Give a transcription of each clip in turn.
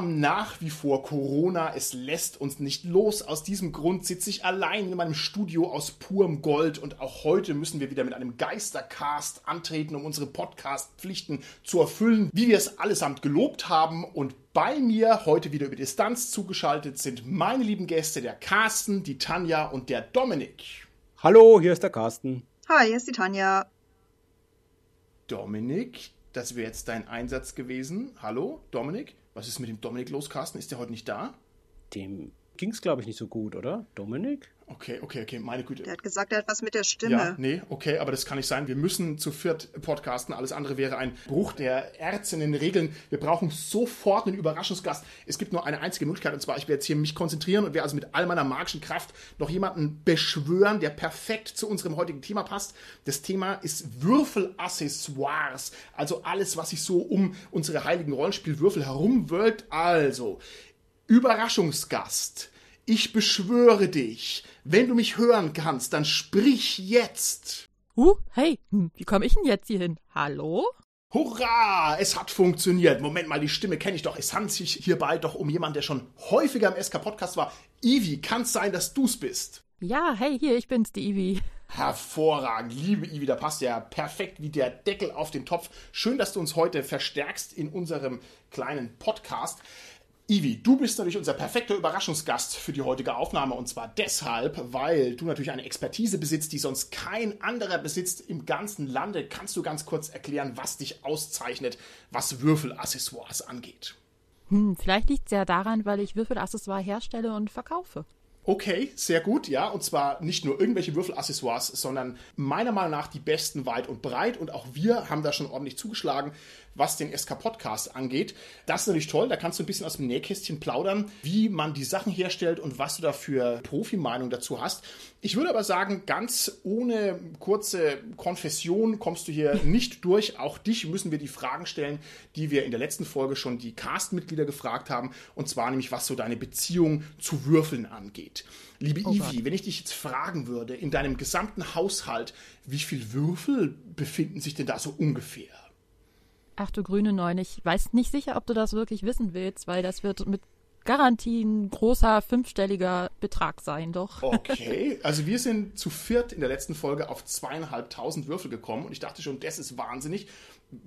Haben nach wie vor Corona, es lässt uns nicht los. Aus diesem Grund sitze ich allein in meinem Studio aus purem Gold und auch heute müssen wir wieder mit einem Geistercast antreten, um unsere Podcast-Pflichten zu erfüllen, wie wir es allesamt gelobt haben. Und bei mir heute wieder über Distanz zugeschaltet sind meine lieben Gäste, der Carsten, die Tanja und der Dominik. Hallo, hier ist der Carsten. Hi, hier ist die Tanja. Dominik, das wäre jetzt dein Einsatz gewesen. Hallo, Dominik. Was ist mit dem Dominik los, Carsten? Ist der heute nicht da? Dem ging es, glaube ich, nicht so gut, oder? Dominik? Okay, okay, okay, meine Güte. Der hat gesagt, er hat was mit der Stimme. Ja, nee, okay, aber das kann nicht sein. Wir müssen zu viert podcasten. Alles andere wäre ein Bruch der ärztlichen Regeln. Wir brauchen sofort einen Überraschungsgast. Es gibt nur eine einzige Möglichkeit, und zwar, ich werde jetzt hier mich konzentrieren und werde also mit all meiner magischen Kraft noch jemanden beschwören, der perfekt zu unserem heutigen Thema passt. Das Thema ist Würfelaccessoires. Also alles, was sich so um unsere heiligen Rollenspielwürfel herumwölbt. Also, Überraschungsgast. Ich beschwöre dich, wenn du mich hören kannst, dann sprich jetzt. Huh, hey, hm, wie komme ich denn jetzt hier hin? Hallo? Hurra! Es hat funktioniert. Moment mal, die Stimme kenne ich doch. Es handelt sich hierbei doch um jemanden, der schon häufiger im SK-Podcast war. Ivi, kann es sein, dass du's bist? Ja, hey, hier, ich bin's, die Ivi. Hervorragend, liebe Ivi, da passt ja perfekt wie der Deckel auf den Topf. Schön, dass du uns heute verstärkst in unserem kleinen Podcast. Ivi, du bist natürlich unser perfekter Überraschungsgast für die heutige Aufnahme und zwar deshalb, weil du natürlich eine Expertise besitzt, die sonst kein anderer besitzt im ganzen Lande. Kannst du ganz kurz erklären, was dich auszeichnet, was Würfelaccessoires angeht? Hm, vielleicht liegt es ja daran, weil ich Würfelaccessoires herstelle und verkaufe. Okay, sehr gut, ja. Und zwar nicht nur irgendwelche Würfelaccessoires, sondern meiner Meinung nach die besten weit und breit. Und auch wir haben da schon ordentlich zugeschlagen was den SK-Podcast angeht. Das ist natürlich toll, da kannst du ein bisschen aus dem Nähkästchen plaudern, wie man die Sachen herstellt und was du da für Profimeinung dazu hast. Ich würde aber sagen, ganz ohne kurze Konfession kommst du hier nicht durch. Auch dich müssen wir die Fragen stellen, die wir in der letzten Folge schon die Cast-Mitglieder gefragt haben. Und zwar nämlich, was so deine Beziehung zu Würfeln angeht. Liebe oh Ivi, wenn ich dich jetzt fragen würde, in deinem gesamten Haushalt, wie viele Würfel befinden sich denn da so ungefähr? Ach du grüne Neun, ich weiß nicht sicher, ob du das wirklich wissen willst, weil das wird mit Garantie ein großer fünfstelliger Betrag sein, doch. Okay, also wir sind zu viert in der letzten Folge auf zweieinhalbtausend Würfel gekommen und ich dachte schon, das ist wahnsinnig.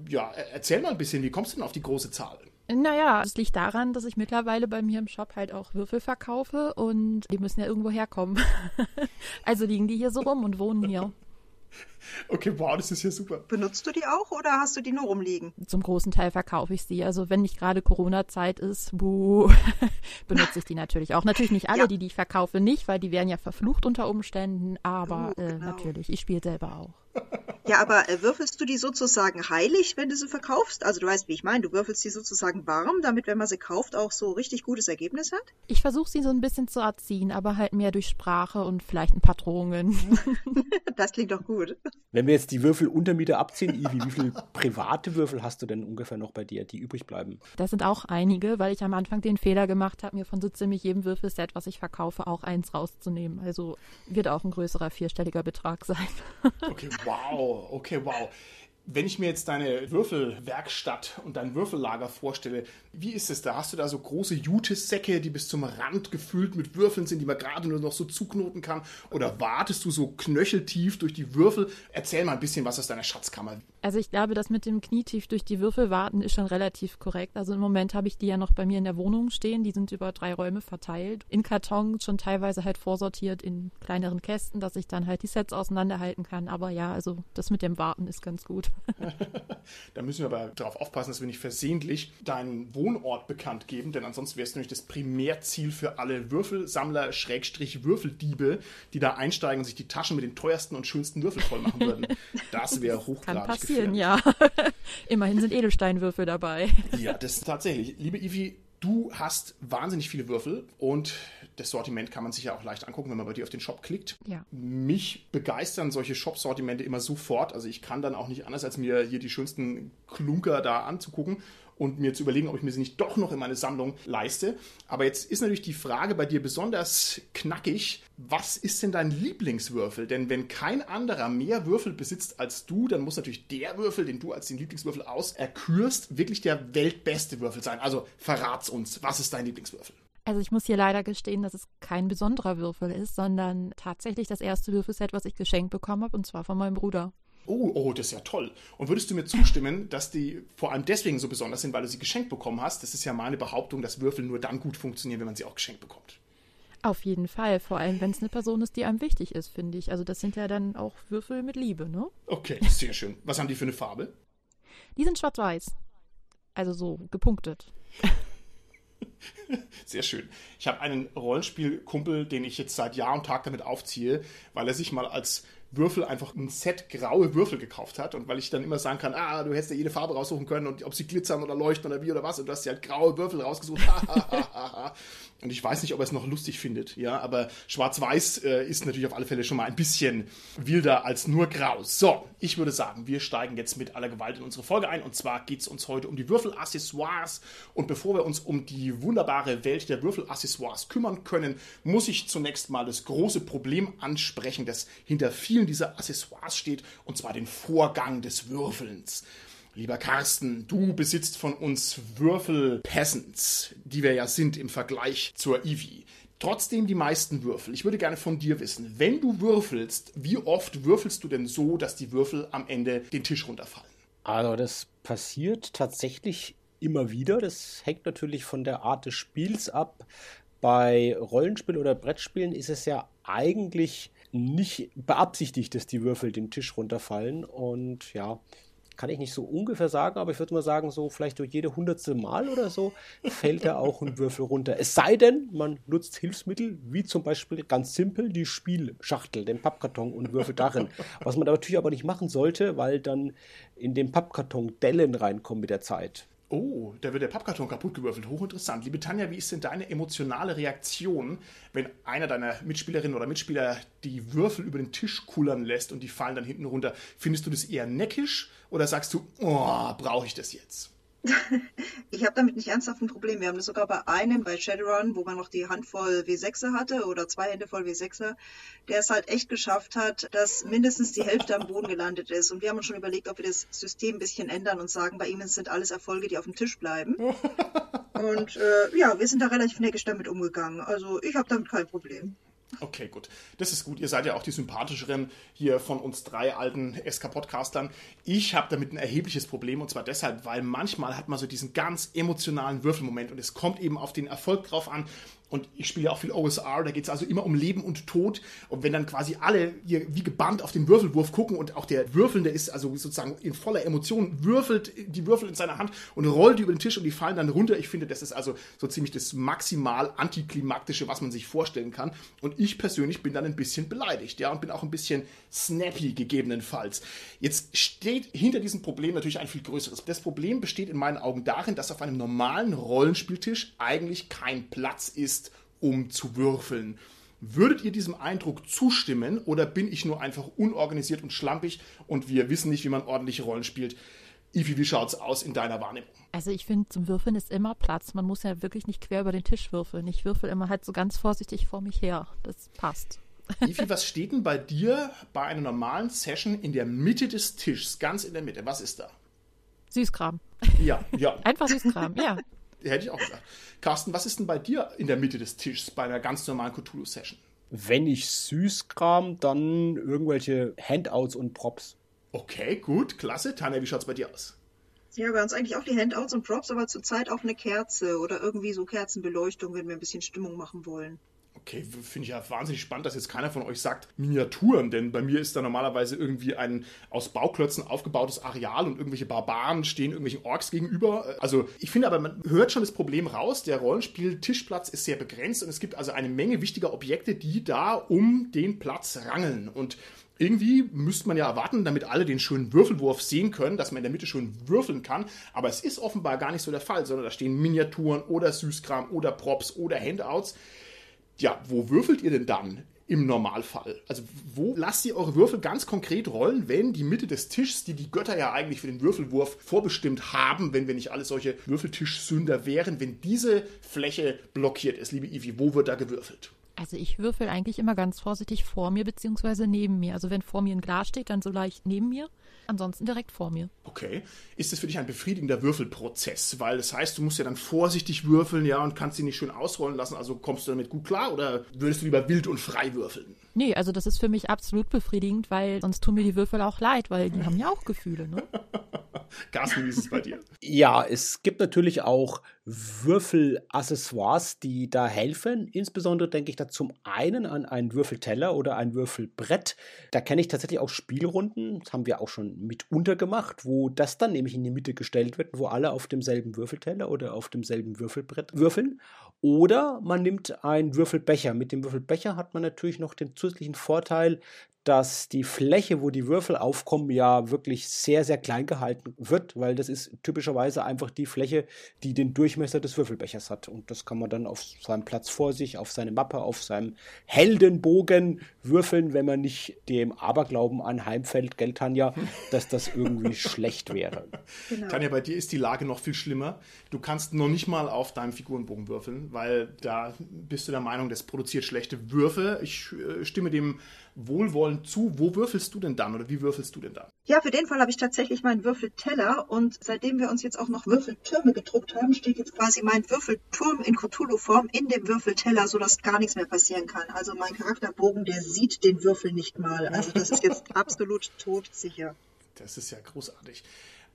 Ja, erzähl mal ein bisschen, wie kommst du denn auf die große Zahl? Naja, es liegt daran, dass ich mittlerweile bei mir im Shop halt auch Würfel verkaufe und die müssen ja irgendwo herkommen. also liegen die hier so rum und wohnen hier. Okay, wow, das ist ja super. Benutzt du die auch oder hast du die nur rumliegen? Zum großen Teil verkaufe ich sie. Also wenn nicht gerade Corona-Zeit ist, buh, benutze ich die natürlich auch. Natürlich nicht alle, ja. die, die ich verkaufe, nicht, weil die wären ja verflucht unter Umständen. Aber oh, genau. äh, natürlich, ich spiele selber auch. Ja, aber äh, würfelst du die sozusagen heilig, wenn du sie verkaufst? Also du weißt, wie ich meine, du würfelst die sozusagen warm, damit, wenn man sie kauft, auch so richtig gutes Ergebnis hat? Ich versuche sie so ein bisschen zu erziehen, aber halt mehr durch Sprache und vielleicht ein paar Drohungen. das klingt doch gut. Wenn wir jetzt die Würfel Untermieter abziehen, Ivi, wie viele private Würfel hast du denn ungefähr noch bei dir, die übrig bleiben? Das sind auch einige, weil ich am Anfang den Fehler gemacht habe, mir von so ziemlich jedem Würfelset, was ich verkaufe, auch eins rauszunehmen. Also wird auch ein größerer vierstelliger Betrag sein. Okay, wow, okay, wow. Wenn ich mir jetzt deine Würfelwerkstatt und dein Würfellager vorstelle, wie ist es da? Hast du da so große Jutesäcke, die bis zum Rand gefüllt mit Würfeln sind, die man gerade nur noch so zuknoten kann? Oder wartest du so knöcheltief durch die Würfel? Erzähl mal ein bisschen was aus deiner Schatzkammer. Also ich glaube, das mit dem Knietief durch die Würfel warten ist schon relativ korrekt. Also im Moment habe ich die ja noch bei mir in der Wohnung stehen. Die sind über drei Räume verteilt. In Kartons schon teilweise halt vorsortiert in kleineren Kästen, dass ich dann halt die Sets auseinanderhalten kann. Aber ja, also das mit dem Warten ist ganz gut. da müssen wir aber darauf aufpassen, dass wir nicht versehentlich deinen Wohnort bekannt geben, denn ansonsten wäre es nämlich das Primärziel für alle Würfelsammler, Schrägstrich Würfeldiebe, die da einsteigen und sich die Taschen mit den teuersten und schönsten Würfeln voll machen würden. Das wäre hochgradig gefährlich. Ja. Immerhin sind Edelsteinwürfel dabei. Ja, das ist tatsächlich. Liebe Ivi, Du hast wahnsinnig viele Würfel und das Sortiment kann man sich ja auch leicht angucken, wenn man bei dir auf den Shop klickt. Ja. Mich begeistern solche Shop-Sortimente immer sofort. Also ich kann dann auch nicht anders, als mir hier die schönsten Klunker da anzugucken und mir zu überlegen, ob ich mir sie nicht doch noch in meine Sammlung leiste. Aber jetzt ist natürlich die Frage bei dir besonders knackig. Was ist denn dein Lieblingswürfel? Denn wenn kein anderer mehr Würfel besitzt als du, dann muss natürlich der Würfel, den du als den Lieblingswürfel auserkürst, wirklich der weltbeste Würfel sein. Also verrat's uns. Was ist dein Lieblingswürfel? Also ich muss hier leider gestehen, dass es kein besonderer Würfel ist, sondern tatsächlich das erste Würfelset, was ich geschenkt bekommen habe, und zwar von meinem Bruder. Oh, oh, das ist ja toll. Und würdest du mir zustimmen, dass die vor allem deswegen so besonders sind, weil du sie geschenkt bekommen hast? Das ist ja meine Behauptung, dass Würfel nur dann gut funktionieren, wenn man sie auch geschenkt bekommt. Auf jeden Fall, vor allem wenn es eine Person ist, die einem wichtig ist, finde ich. Also das sind ja dann auch Würfel mit Liebe, ne? Okay, sehr schön. Was haben die für eine Farbe? Die sind schwarz-weiß. Also so gepunktet. Sehr schön. Ich habe einen Rollenspielkumpel, den ich jetzt seit Jahr und Tag damit aufziehe, weil er sich mal als Würfel einfach ein Set graue Würfel gekauft hat und weil ich dann immer sagen kann, ah, du hättest ja jede Farbe raussuchen können und ob sie glitzern oder leuchten oder wie oder was und du hast dir halt graue Würfel rausgesucht. und ich weiß nicht, ob er es noch lustig findet, ja, aber schwarz-weiß äh, ist natürlich auf alle Fälle schon mal ein bisschen wilder als nur grau. So, ich würde sagen, wir steigen jetzt mit aller Gewalt in unsere Folge ein und zwar geht es uns heute um die Würfelaccessoires und bevor wir uns um die wunderbare Welt der Würfelaccessoires kümmern können, muss ich zunächst mal das große Problem ansprechen, das hinter vielen dieser Accessoires steht, und zwar den Vorgang des Würfelns. Lieber Carsten, du besitzt von uns Würfel-Peasants, die wir ja sind im Vergleich zur Eevee. Trotzdem die meisten Würfel. Ich würde gerne von dir wissen, wenn du würfelst, wie oft würfelst du denn so, dass die Würfel am Ende den Tisch runterfallen? Also das passiert tatsächlich immer wieder. Das hängt natürlich von der Art des Spiels ab. Bei Rollenspielen oder Brettspielen ist es ja eigentlich nicht beabsichtigt, dass die Würfel den Tisch runterfallen. Und ja, kann ich nicht so ungefähr sagen, aber ich würde mal sagen, so vielleicht durch jede hundertste Mal oder so fällt da auch ein Würfel runter. Es sei denn, man nutzt Hilfsmittel, wie zum Beispiel ganz simpel die Spielschachtel, den Pappkarton und würfelt darin. Was man natürlich aber nicht machen sollte, weil dann in den Pappkarton Dellen reinkommen mit der Zeit. Oh, da wird der Pappkarton kaputt gewürfelt. Hochinteressant. Liebe Tanja, wie ist denn deine emotionale Reaktion, wenn einer deiner Mitspielerinnen oder Mitspieler die Würfel über den Tisch kullern lässt und die fallen dann hinten runter? Findest du das eher neckisch oder sagst du, oh, brauche ich das jetzt? Ich habe damit nicht ernsthaft ein Problem. Wir haben das sogar bei einem, bei Shadowrun, wo man noch die Handvoll W6er hatte oder zwei Hände voll W6er, der es halt echt geschafft hat, dass mindestens die Hälfte am Boden gelandet ist. Und wir haben uns schon überlegt, ob wir das System ein bisschen ändern und sagen, bei ihm sind alles Erfolge, die auf dem Tisch bleiben. und äh, ja, wir sind da relativ neckisch damit umgegangen. Also ich habe damit kein Problem. Okay, gut. Das ist gut. Ihr seid ja auch die sympathischeren hier von uns drei alten SK-Podcastern. Ich habe damit ein erhebliches Problem und zwar deshalb, weil manchmal hat man so diesen ganz emotionalen Würfelmoment und es kommt eben auf den Erfolg drauf an. Und ich spiele ja auch viel OSR, da geht es also immer um Leben und Tod. Und wenn dann quasi alle hier wie gebannt auf den Würfelwurf gucken und auch der Würfelnde ist also sozusagen in voller Emotion, würfelt die Würfel in seiner Hand und rollt die über den Tisch und die fallen dann runter. Ich finde, das ist also so ziemlich das maximal antiklimaktische, was man sich vorstellen kann. Und ich persönlich bin dann ein bisschen beleidigt, ja, und bin auch ein bisschen snappy gegebenenfalls. Jetzt steht hinter diesem Problem natürlich ein viel größeres. Das Problem besteht in meinen Augen darin, dass auf einem normalen Rollenspieltisch eigentlich kein Platz ist um zu würfeln. Würdet ihr diesem Eindruck zustimmen oder bin ich nur einfach unorganisiert und schlampig und wir wissen nicht, wie man ordentliche Rollen spielt? Ivi, wie schaut's aus in deiner Wahrnehmung? Also ich finde, zum Würfeln ist immer Platz. Man muss ja wirklich nicht quer über den Tisch würfeln. Ich würfel immer halt so ganz vorsichtig vor mich her. Das passt. Ivi, was steht denn bei dir bei einer normalen Session in der Mitte des Tischs, ganz in der Mitte? Was ist da? Süßkram. Ja, ja. Einfach Süßkram, ja. Hätte ich auch gesagt. Carsten, was ist denn bei dir in der Mitte des Tisches bei einer ganz normalen Cthulhu-Session? Wenn ich Süßkram, dann irgendwelche Handouts und Props. Okay, gut, klasse. Tanja, wie schaut's bei dir aus? Ja, bei uns eigentlich auch die Handouts und Props, aber zurzeit auch eine Kerze oder irgendwie so Kerzenbeleuchtung, wenn wir ein bisschen Stimmung machen wollen. Okay, finde ich ja wahnsinnig spannend, dass jetzt keiner von euch sagt Miniaturen, denn bei mir ist da normalerweise irgendwie ein aus Bauklötzen aufgebautes Areal und irgendwelche Barbaren stehen irgendwelchen Orks gegenüber. Also ich finde aber, man hört schon das Problem raus, der Rollenspiel-Tischplatz ist sehr begrenzt und es gibt also eine Menge wichtiger Objekte, die da um den Platz rangeln und irgendwie müsste man ja erwarten, damit alle den schönen Würfelwurf sehen können, dass man in der Mitte schön würfeln kann. Aber es ist offenbar gar nicht so der Fall, sondern da stehen Miniaturen oder Süßkram oder Props oder Handouts. Ja, wo würfelt ihr denn dann? Im Normalfall. Also, wo lasst ihr eure Würfel ganz konkret rollen, wenn die Mitte des Tisches, die die Götter ja eigentlich für den Würfelwurf vorbestimmt haben, wenn wir nicht alle solche Würfeltischsünder wären, wenn diese Fläche blockiert ist, liebe Ivi, wo wird da gewürfelt? Also ich würfel eigentlich immer ganz vorsichtig vor mir beziehungsweise neben mir. Also wenn vor mir ein Glas steht, dann so leicht neben mir. Ansonsten direkt vor mir. Okay. Ist das für dich ein befriedigender Würfelprozess? Weil das heißt, du musst ja dann vorsichtig würfeln, ja, und kannst sie nicht schön ausrollen lassen. Also kommst du damit gut klar oder würdest du lieber wild und frei würfeln? Nee, also das ist für mich absolut befriedigend, weil sonst tun mir die Würfel auch leid, weil die haben ja auch Gefühle, ne? Carsten, wie ist es bei dir? Ja, es gibt natürlich auch Würfelaccessoires, die da helfen. Insbesondere denke ich da zum einen an einen Würfelteller oder ein Würfelbrett. Da kenne ich tatsächlich auch Spielrunden, das haben wir auch schon mitunter gemacht, wo das dann nämlich in die Mitte gestellt wird, wo alle auf demselben Würfelteller oder auf demselben Würfelbrett würfeln. Oder man nimmt einen Würfelbecher. Mit dem Würfelbecher hat man natürlich noch den zusätzlichen Vorteil, dass die Fläche, wo die Würfel aufkommen, ja wirklich sehr, sehr klein gehalten wird, weil das ist typischerweise einfach die Fläche, die den Durchmesser des Würfelbechers hat. Und das kann man dann auf seinem Platz vor sich, auf seine Mappe, auf seinem Heldenbogen würfeln, wenn man nicht dem Aberglauben anheimfällt, gell, Tanja, dass das irgendwie schlecht wäre. Genau. Tanja, bei dir ist die Lage noch viel schlimmer. Du kannst noch nicht mal auf deinem Figurenbogen würfeln, weil da bist du der Meinung, das produziert schlechte Würfe. Ich äh, stimme dem wohlwollend zu. Wo würfelst du denn dann oder wie würfelst du denn dann? Ja, für den Fall habe ich tatsächlich meinen Würfelteller und seitdem wir uns jetzt auch noch Würfeltürme gedruckt haben, steht jetzt quasi mein Würfelturm in Cthulhu-Form in dem Würfelteller, sodass gar nichts mehr passieren kann. Also mein Charakterbogen, der sieht den Würfel nicht mal. Also das ist jetzt absolut todsicher. Das ist ja großartig.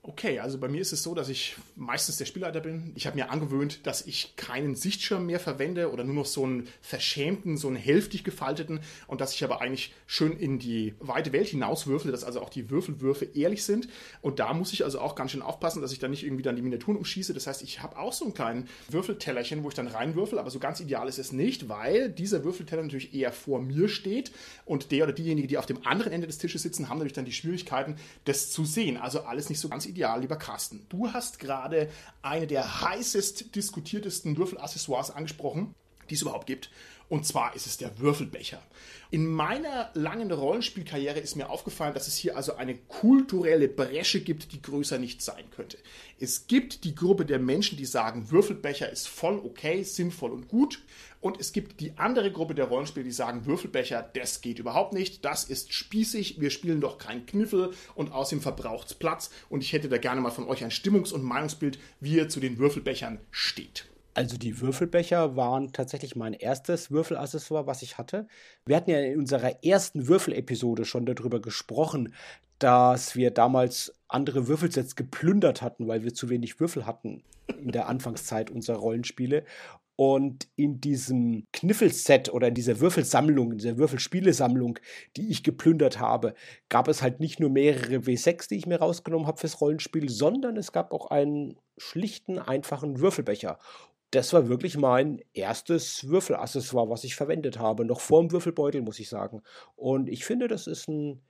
Okay, also bei mir ist es so, dass ich meistens der Spielleiter bin. Ich habe mir angewöhnt, dass ich keinen Sichtschirm mehr verwende oder nur noch so einen verschämten, so einen hälftig gefalteten und dass ich aber eigentlich schön in die weite Welt hinauswürfle, dass also auch die Würfelwürfe ehrlich sind. Und da muss ich also auch ganz schön aufpassen, dass ich da nicht irgendwie dann die Miniaturen umschieße. Das heißt, ich habe auch so einen kleinen Würfeltellerchen, wo ich dann reinwürfel, aber so ganz ideal ist es nicht, weil dieser Würfelteller natürlich eher vor mir steht und der oder diejenige, die auf dem anderen Ende des Tisches sitzen, haben natürlich dann die Schwierigkeiten, das zu sehen. Also alles nicht so ganz ideal, lieber Carsten. Du hast gerade eine der heißest diskutiertesten Würfelaccessoires angesprochen, die es überhaupt gibt. Und zwar ist es der Würfelbecher. In meiner langen Rollenspielkarriere ist mir aufgefallen, dass es hier also eine kulturelle Bresche gibt, die größer nicht sein könnte. Es gibt die Gruppe der Menschen, die sagen, Würfelbecher ist voll okay, sinnvoll und gut. Und es gibt die andere Gruppe der Rollenspieler, die sagen, Würfelbecher, das geht überhaupt nicht, das ist spießig, wir spielen doch keinen Kniffel und außerdem verbraucht es Platz. Und ich hätte da gerne mal von euch ein Stimmungs- und Meinungsbild, wie ihr zu den Würfelbechern steht. Also die Würfelbecher waren tatsächlich mein erstes Würfelaccessoire, was ich hatte. Wir hatten ja in unserer ersten Würfelepisode schon darüber gesprochen, dass wir damals andere Würfelsets geplündert hatten, weil wir zu wenig Würfel hatten in der Anfangszeit unserer Rollenspiele. Und in diesem Kniffelset oder in dieser Würfelsammlung, in dieser Würfelspielesammlung, die ich geplündert habe, gab es halt nicht nur mehrere W6, die ich mir rausgenommen habe fürs Rollenspiel, sondern es gab auch einen schlichten, einfachen Würfelbecher das war wirklich mein erstes Würfelaccessoire, was ich verwendet habe. Noch vor dem Würfelbeutel, muss ich sagen. Und ich finde, das ist ein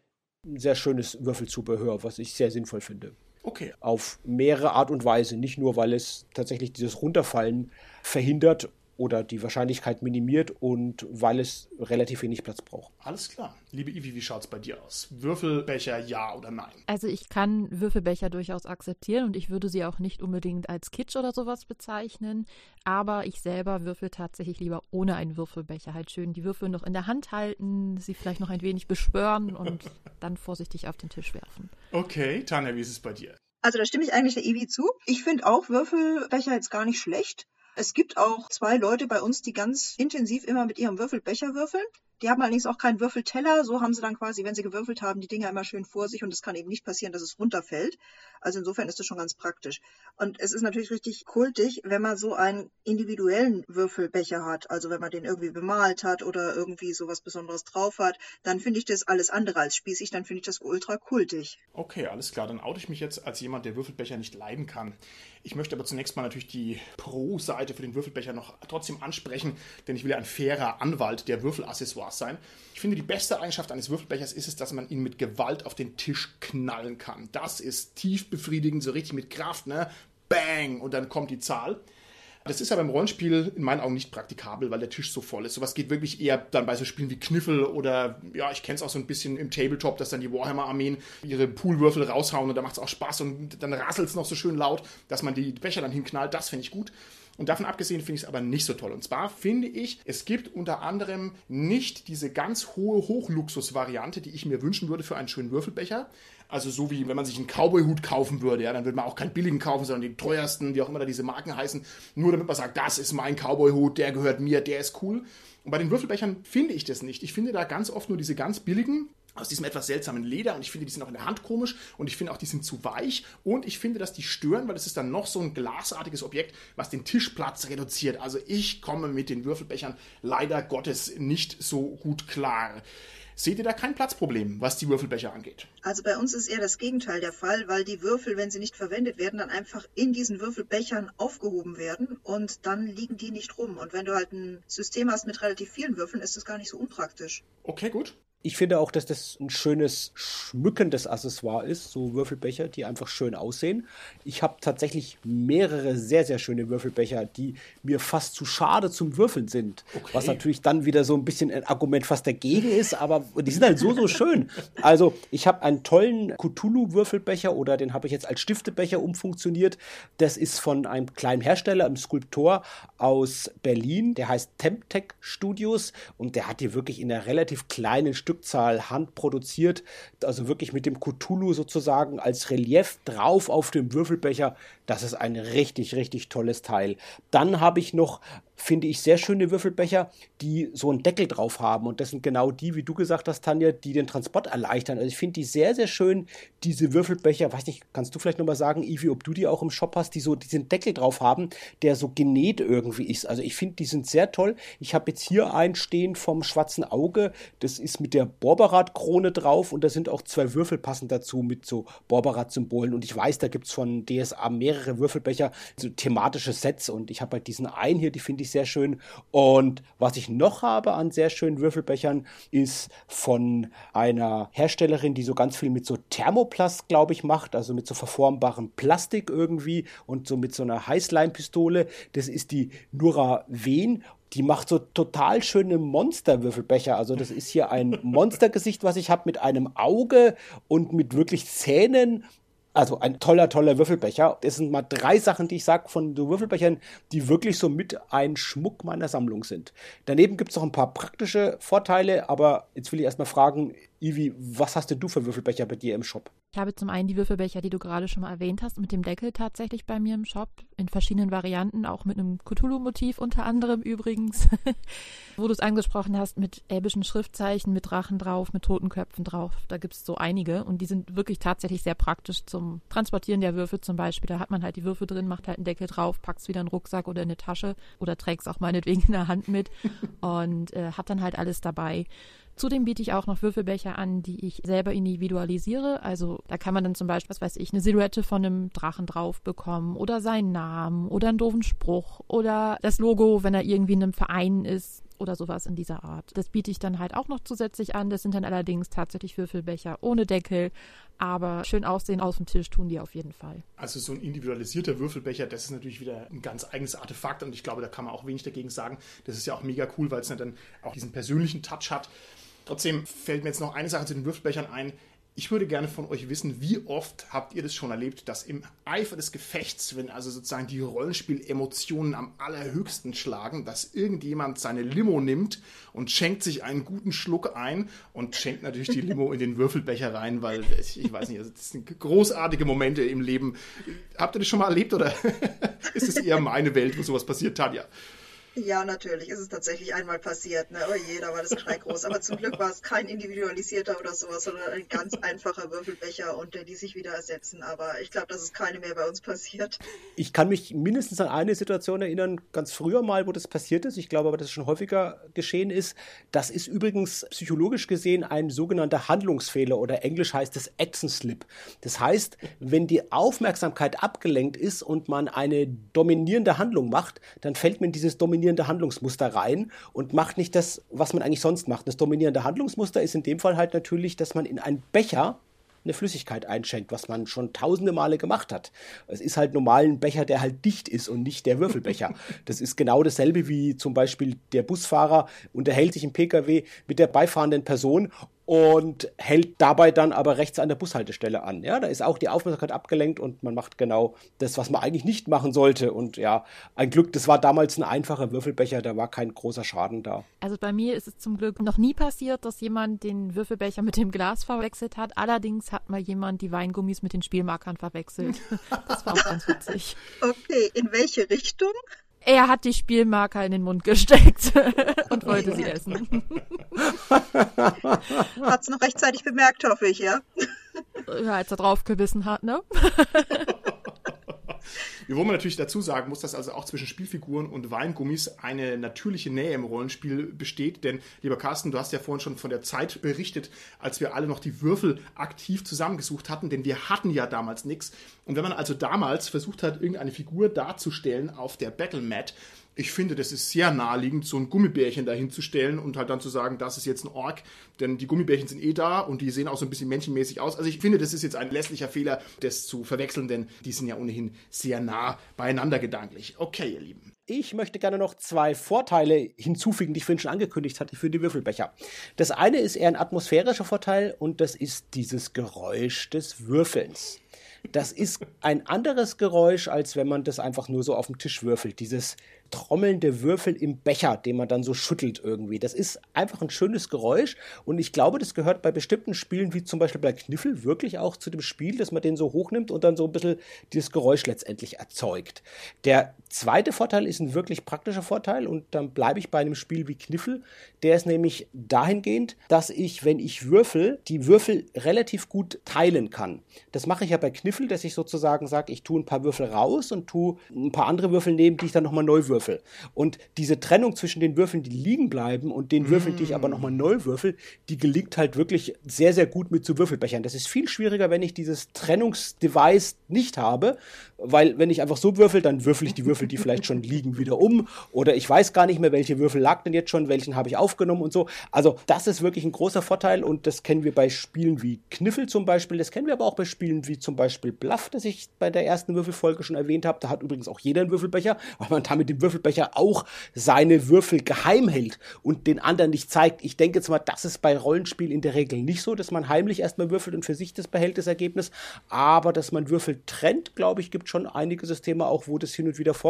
sehr schönes Würfelzubehör, was ich sehr sinnvoll finde. Okay. Auf mehrere Art und Weise. Nicht nur, weil es tatsächlich dieses Runterfallen verhindert oder die Wahrscheinlichkeit minimiert und weil es relativ wenig Platz braucht. Alles klar. Liebe Ivi, wie schaut es bei dir aus? Würfelbecher ja oder nein? Also ich kann Würfelbecher durchaus akzeptieren und ich würde sie auch nicht unbedingt als Kitsch oder sowas bezeichnen, aber ich selber würfel tatsächlich lieber ohne einen Würfelbecher. Halt schön die Würfel noch in der Hand halten, sie vielleicht noch ein wenig beschwören und dann vorsichtig auf den Tisch werfen. Okay, Tanja, wie ist es bei dir? Also da stimme ich eigentlich der Ivi zu. Ich finde auch Würfelbecher jetzt gar nicht schlecht. Es gibt auch zwei Leute bei uns, die ganz intensiv immer mit ihrem Würfelbecher würfeln. Die haben allerdings auch keinen Würfelteller. So haben sie dann quasi, wenn sie gewürfelt haben, die Dinger immer schön vor sich und es kann eben nicht passieren, dass es runterfällt. Also insofern ist das schon ganz praktisch. Und es ist natürlich richtig kultig, wenn man so einen individuellen Würfelbecher hat. Also wenn man den irgendwie bemalt hat oder irgendwie sowas Besonderes drauf hat, dann finde ich das alles andere als spießig. Dann finde ich das ultra kultig. Okay, alles klar. Dann oute ich mich jetzt als jemand, der Würfelbecher nicht leiden kann. Ich möchte aber zunächst mal natürlich die Pro-Seite für den Würfelbecher noch trotzdem ansprechen, denn ich will ja ein fairer Anwalt der Würfelaccessoires sein. Ich finde, die beste Eigenschaft eines Würfelbechers ist es, dass man ihn mit Gewalt auf den Tisch knallen kann. Das ist tief befriedigend, so richtig mit Kraft, ne? Bang! Und dann kommt die Zahl. Das ist aber im Rollenspiel in meinen Augen nicht praktikabel, weil der Tisch so voll ist. Sowas geht wirklich eher dann bei so Spielen wie Kniffel oder, ja, ich kenne es auch so ein bisschen im Tabletop, dass dann die Warhammer-Armeen ihre Poolwürfel raushauen und da macht es auch Spaß und dann rasselt es noch so schön laut, dass man die Becher dann hinknallt. Das finde ich gut. Und davon abgesehen finde ich es aber nicht so toll. Und zwar finde ich, es gibt unter anderem nicht diese ganz hohe Hochluxus-Variante, die ich mir wünschen würde für einen schönen Würfelbecher. Also so wie wenn man sich einen Cowboy-Hut kaufen würde, ja, dann würde man auch keinen billigen kaufen, sondern den teuersten, wie auch immer da diese Marken heißen, nur damit man sagt, das ist mein Cowboy-Hut, der gehört mir, der ist cool. Und bei den Würfelbechern finde ich das nicht. Ich finde da ganz oft nur diese ganz billigen, aus diesem etwas seltsamen Leder und ich finde, die sind auch in der Hand komisch und ich finde auch, die sind zu weich und ich finde, dass die stören, weil es ist dann noch so ein glasartiges Objekt, was den Tischplatz reduziert. Also ich komme mit den Würfelbechern leider Gottes nicht so gut klar. Seht ihr da kein Platzproblem, was die Würfelbecher angeht? Also bei uns ist eher das Gegenteil der Fall, weil die Würfel, wenn sie nicht verwendet werden, dann einfach in diesen Würfelbechern aufgehoben werden und dann liegen die nicht rum. Und wenn du halt ein System hast mit relativ vielen Würfeln, ist das gar nicht so unpraktisch. Okay, gut. Ich finde auch, dass das ein schönes schmückendes Accessoire ist, so Würfelbecher, die einfach schön aussehen. Ich habe tatsächlich mehrere sehr, sehr schöne Würfelbecher, die mir fast zu schade zum Würfeln sind. Okay. Was natürlich dann wieder so ein bisschen ein Argument fast dagegen ist, aber die sind halt so, so schön. Also ich habe einen tollen Cthulhu-Würfelbecher oder den habe ich jetzt als Stiftebecher umfunktioniert. Das ist von einem kleinen Hersteller, einem Skulptor aus Berlin. Der heißt Temptech Studios und der hat hier wirklich in einer relativ kleinen Stückzahl handproduziert, also wirklich mit dem Cthulhu sozusagen als Relief drauf auf dem Würfelbecher. Das ist ein richtig, richtig tolles Teil. Dann habe ich noch finde ich, sehr schöne Würfelbecher, die so einen Deckel drauf haben. Und das sind genau die, wie du gesagt hast, Tanja, die den Transport erleichtern. Also ich finde die sehr, sehr schön, diese Würfelbecher. Weiß nicht, kannst du vielleicht nochmal sagen, Ivi, ob du die auch im Shop hast, die so diesen Deckel drauf haben, der so genäht irgendwie ist. Also ich finde, die sind sehr toll. Ich habe jetzt hier einen stehen vom schwarzen Auge. Das ist mit der Borberat-Krone drauf und da sind auch zwei Würfel passend dazu mit so Borberat-Symbolen. Und ich weiß, da gibt es von DSA mehrere Würfelbecher, so thematische Sets. Und ich habe halt diesen einen hier, die finde ich ich sehr schön. Und was ich noch habe an sehr schönen Würfelbechern, ist von einer Herstellerin, die so ganz viel mit so Thermoplast, glaube ich, macht, also mit so verformbarem Plastik irgendwie und so mit so einer Heißleimpistole. Das ist die Nura Wen die macht so total schöne Monsterwürfelbecher. Also das ist hier ein Monstergesicht, was ich habe mit einem Auge und mit wirklich Zähnen also ein toller, toller Würfelbecher. Das sind mal drei Sachen, die ich sage von so Würfelbechern, die wirklich so mit ein Schmuck meiner Sammlung sind. Daneben gibt es noch ein paar praktische Vorteile, aber jetzt will ich erstmal fragen, Ivi, was hast denn du für Würfelbecher bei dir im Shop? Ich habe zum einen die Würfelbecher, die du gerade schon mal erwähnt hast, mit dem Deckel tatsächlich bei mir im Shop, in verschiedenen Varianten, auch mit einem Cthulhu-Motiv unter anderem übrigens, wo du es angesprochen hast, mit elbischen Schriftzeichen, mit Drachen drauf, mit Totenköpfen drauf. Da gibt es so einige und die sind wirklich tatsächlich sehr praktisch zum Transportieren der Würfel zum Beispiel. Da hat man halt die Würfel drin, macht halt einen Deckel drauf, packt es wieder in einen Rucksack oder in eine Tasche oder trägt es auch meinetwegen in der Hand mit und äh, hat dann halt alles dabei. Zudem biete ich auch noch Würfelbecher an, die ich selber individualisiere. Also da kann man dann zum Beispiel, was weiß ich, eine Silhouette von einem Drachen drauf bekommen oder seinen Namen oder einen doofen Spruch oder das Logo, wenn er irgendwie in einem Verein ist oder sowas in dieser Art. Das biete ich dann halt auch noch zusätzlich an. Das sind dann allerdings tatsächlich Würfelbecher ohne Deckel, aber schön aussehen auf dem Tisch tun die auf jeden Fall. Also so ein individualisierter Würfelbecher, das ist natürlich wieder ein ganz eigenes Artefakt und ich glaube, da kann man auch wenig dagegen sagen. Das ist ja auch mega cool, weil es dann auch diesen persönlichen Touch hat. Trotzdem fällt mir jetzt noch eine Sache zu den Würfelbechern ein. Ich würde gerne von euch wissen, wie oft habt ihr das schon erlebt, dass im Eifer des Gefechts, wenn also sozusagen die Rollenspielemotionen am allerhöchsten schlagen, dass irgendjemand seine Limo nimmt und schenkt sich einen guten Schluck ein und schenkt natürlich die Limo in den Würfelbecher rein, weil ich, weiß nicht, also das sind großartige Momente im Leben. Habt ihr das schon mal erlebt oder ist es eher meine Welt, wo sowas passiert, Tanja? Ja, natürlich. Es ist tatsächlich einmal passiert. Ne? Oh je, da war das Schrei groß. Aber zum Glück war es kein individualisierter oder sowas, sondern ein ganz einfacher Würfelbecher und die sich wieder ersetzen. Aber ich glaube, dass es keine mehr bei uns passiert. Ich kann mich mindestens an eine Situation erinnern, ganz früher mal, wo das passiert ist. Ich glaube aber, dass es schon häufiger geschehen ist. Das ist übrigens psychologisch gesehen ein sogenannter Handlungsfehler oder englisch heißt es Action Slip. Das heißt, wenn die Aufmerksamkeit abgelenkt ist und man eine dominierende Handlung macht, dann fällt man dieses dominierende Handlungsmuster rein und macht nicht das, was man eigentlich sonst macht. Das dominierende Handlungsmuster ist in dem Fall halt natürlich, dass man in einen Becher eine Flüssigkeit einschenkt, was man schon tausende Male gemacht hat. Es ist halt normal ein Becher, der halt dicht ist und nicht der Würfelbecher. Das ist genau dasselbe wie zum Beispiel der Busfahrer unterhält sich im Pkw mit der beifahrenden Person und hält dabei dann aber rechts an der Bushaltestelle an. Ja, da ist auch die Aufmerksamkeit abgelenkt und man macht genau das, was man eigentlich nicht machen sollte. Und ja, ein Glück, das war damals ein einfacher Würfelbecher, da war kein großer Schaden da. Also bei mir ist es zum Glück noch nie passiert, dass jemand den Würfelbecher mit dem Glas verwechselt hat. Allerdings hat mal jemand die Weingummis mit den Spielmarkern verwechselt. Das war auch ganz witzig. Okay, in welche Richtung? Er hat die Spielmarker in den Mund gesteckt und wollte sie essen. Hat's noch rechtzeitig bemerkt, hoffe ich, ja? Ja, als er drauf gebissen hat, ne? Wo man natürlich dazu sagen muss, dass also auch zwischen Spielfiguren und Weingummis eine natürliche Nähe im Rollenspiel besteht. Denn, lieber Carsten, du hast ja vorhin schon von der Zeit berichtet, als wir alle noch die Würfel aktiv zusammengesucht hatten, denn wir hatten ja damals nichts. Und wenn man also damals versucht hat, irgendeine Figur darzustellen auf der Battlemat, ich finde, das ist sehr naheliegend, so ein Gummibärchen dahinzustellen und halt dann zu sagen, das ist jetzt ein Ork, denn die Gummibärchen sind eh da und die sehen auch so ein bisschen menschenmäßig aus. Also ich finde, das ist jetzt ein lässlicher Fehler, das zu verwechseln, denn die sind ja ohnehin sehr nah beieinander gedanklich. Okay, ihr Lieben. Ich möchte gerne noch zwei Vorteile hinzufügen, die ich vorhin schon angekündigt hatte für die Würfelbecher. Das eine ist eher ein atmosphärischer Vorteil und das ist dieses Geräusch des Würfelns. Das ist ein anderes Geräusch, als wenn man das einfach nur so auf den Tisch würfelt. Dieses trommelnde Würfel im Becher, den man dann so schüttelt irgendwie. Das ist einfach ein schönes Geräusch und ich glaube, das gehört bei bestimmten Spielen, wie zum Beispiel bei Kniffel, wirklich auch zu dem Spiel, dass man den so hochnimmt und dann so ein bisschen dieses Geräusch letztendlich erzeugt. Der zweite Vorteil ist ein wirklich praktischer Vorteil und dann bleibe ich bei einem Spiel wie Kniffel. Der ist nämlich dahingehend, dass ich, wenn ich würfel, die Würfel relativ gut teilen kann. Das mache ich ja bei Kniffel, dass ich sozusagen sage, ich tue ein paar Würfel raus und tue ein paar andere Würfel nehmen, die ich dann nochmal neu würfel. Und diese Trennung zwischen den Würfeln, die liegen bleiben und den Würfeln, die ich aber nochmal neu würfel, die gelingt halt wirklich sehr, sehr gut mit so Würfelbechern. Das ist viel schwieriger, wenn ich dieses Trennungsdevice nicht habe, weil wenn ich einfach so würfel, dann würfel ich die Würfel, die vielleicht schon liegen, wieder um oder ich weiß gar nicht mehr, welche Würfel lag denn jetzt schon, welchen habe ich aufgenommen und so. Also das ist wirklich ein großer Vorteil und das kennen wir bei Spielen wie Kniffel zum Beispiel, das kennen wir aber auch bei Spielen wie zum Beispiel Bluff, das ich bei der ersten Würfelfolge schon erwähnt habe. Da hat übrigens auch jeder einen Würfelbecher, weil man da mit dem Würfelbecher auch seine Würfel geheim hält und den anderen nicht zeigt. Ich denke zwar, das ist bei Rollenspielen in der Regel nicht so, dass man heimlich erstmal würfelt und für sich das behält, das Ergebnis, aber dass man Würfel trennt, glaube ich, gibt schon einige Systeme auch, wo das hin und wieder vorkommt,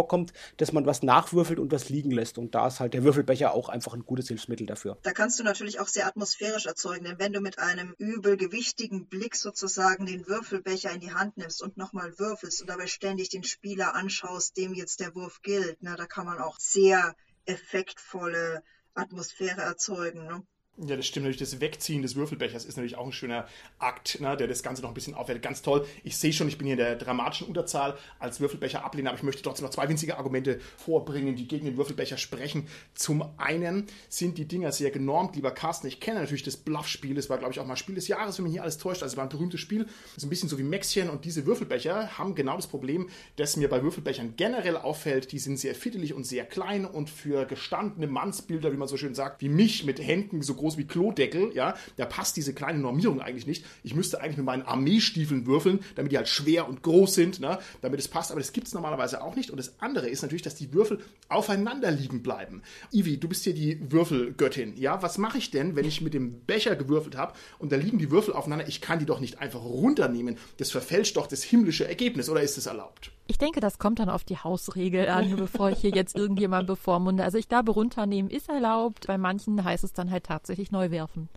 dass man was nachwürfelt und was liegen lässt. Und da ist halt der Würfelbecher auch einfach ein gutes Hilfsmittel dafür. Da kannst du natürlich auch sehr atmosphärisch erzeugen, denn wenn du mit einem übelgewichtigen Blick sozusagen den Würfelbecher in die Hand nimmst und nochmal würfelst und dabei ständig den Spieler anschaust, dem jetzt der Wurf gilt, na, da kann man auch sehr effektvolle Atmosphäre erzeugen. Ne? Ja, das stimmt natürlich. Das Wegziehen des Würfelbechers ist natürlich auch ein schöner Akt, ne, der das Ganze noch ein bisschen aufwertet. Ganz toll. Ich sehe schon, ich bin hier in der dramatischen Unterzahl als Würfelbecher ablehnen, aber ich möchte trotzdem noch zwei winzige Argumente vorbringen, die gegen den Würfelbecher sprechen. Zum einen sind die Dinger sehr genormt, lieber Carsten. Ich kenne natürlich das Bluff-Spiel. Das war, glaube ich, auch mal Spiel des Jahres, wenn mich hier alles täuscht. Also war ein berühmtes Spiel. Das ist ein bisschen so wie Mäxchen und diese Würfelbecher haben genau das Problem, das mir bei Würfelbechern generell auffällt. Die sind sehr fiddelig und sehr klein und für gestandene Mannsbilder, wie man so schön sagt, wie mich mit Händen so groß groß wie Klodeckel, ja, da passt diese kleine Normierung eigentlich nicht. Ich müsste eigentlich mit meinen Armeestiefeln würfeln, damit die halt schwer und groß sind, ne, damit es passt, aber das gibt es normalerweise auch nicht. Und das andere ist natürlich, dass die Würfel aufeinander liegen bleiben. Ivi, du bist hier die Würfelgöttin, ja, was mache ich denn, wenn ich mit dem Becher gewürfelt habe und da liegen die Würfel aufeinander? Ich kann die doch nicht einfach runternehmen. Das verfälscht doch das himmlische Ergebnis, oder ist es erlaubt? Ich denke, das kommt dann auf die Hausregel an, bevor ich hier jetzt irgendjemand bevormunde. Also ich glaube, runternehmen ist erlaubt. Bei manchen heißt es dann halt tatsächlich neu werfen.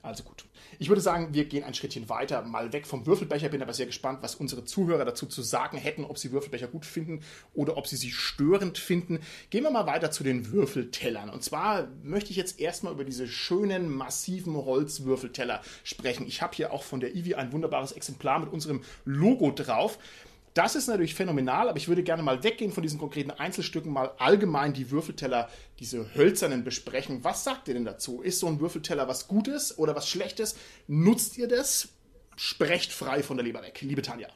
Also gut. Ich würde sagen, wir gehen ein Schrittchen weiter, mal weg vom Würfelbecher. Bin aber sehr gespannt, was unsere Zuhörer dazu zu sagen hätten, ob sie Würfelbecher gut finden oder ob sie sie störend finden. Gehen wir mal weiter zu den Würfeltellern. Und zwar möchte ich jetzt erstmal über diese schönen, massiven Holzwürfelteller sprechen. Ich habe hier auch von der Ivi ein wunderbares Exemplar mit unserem Logo drauf. Das ist natürlich phänomenal, aber ich würde gerne mal weggehen von diesen konkreten Einzelstücken, mal allgemein die Würfelteller, diese hölzernen besprechen. Was sagt ihr denn dazu? Ist so ein Würfelteller was Gutes oder was Schlechtes? Nutzt ihr das? Sprecht frei von der Leber weg, liebe Tanja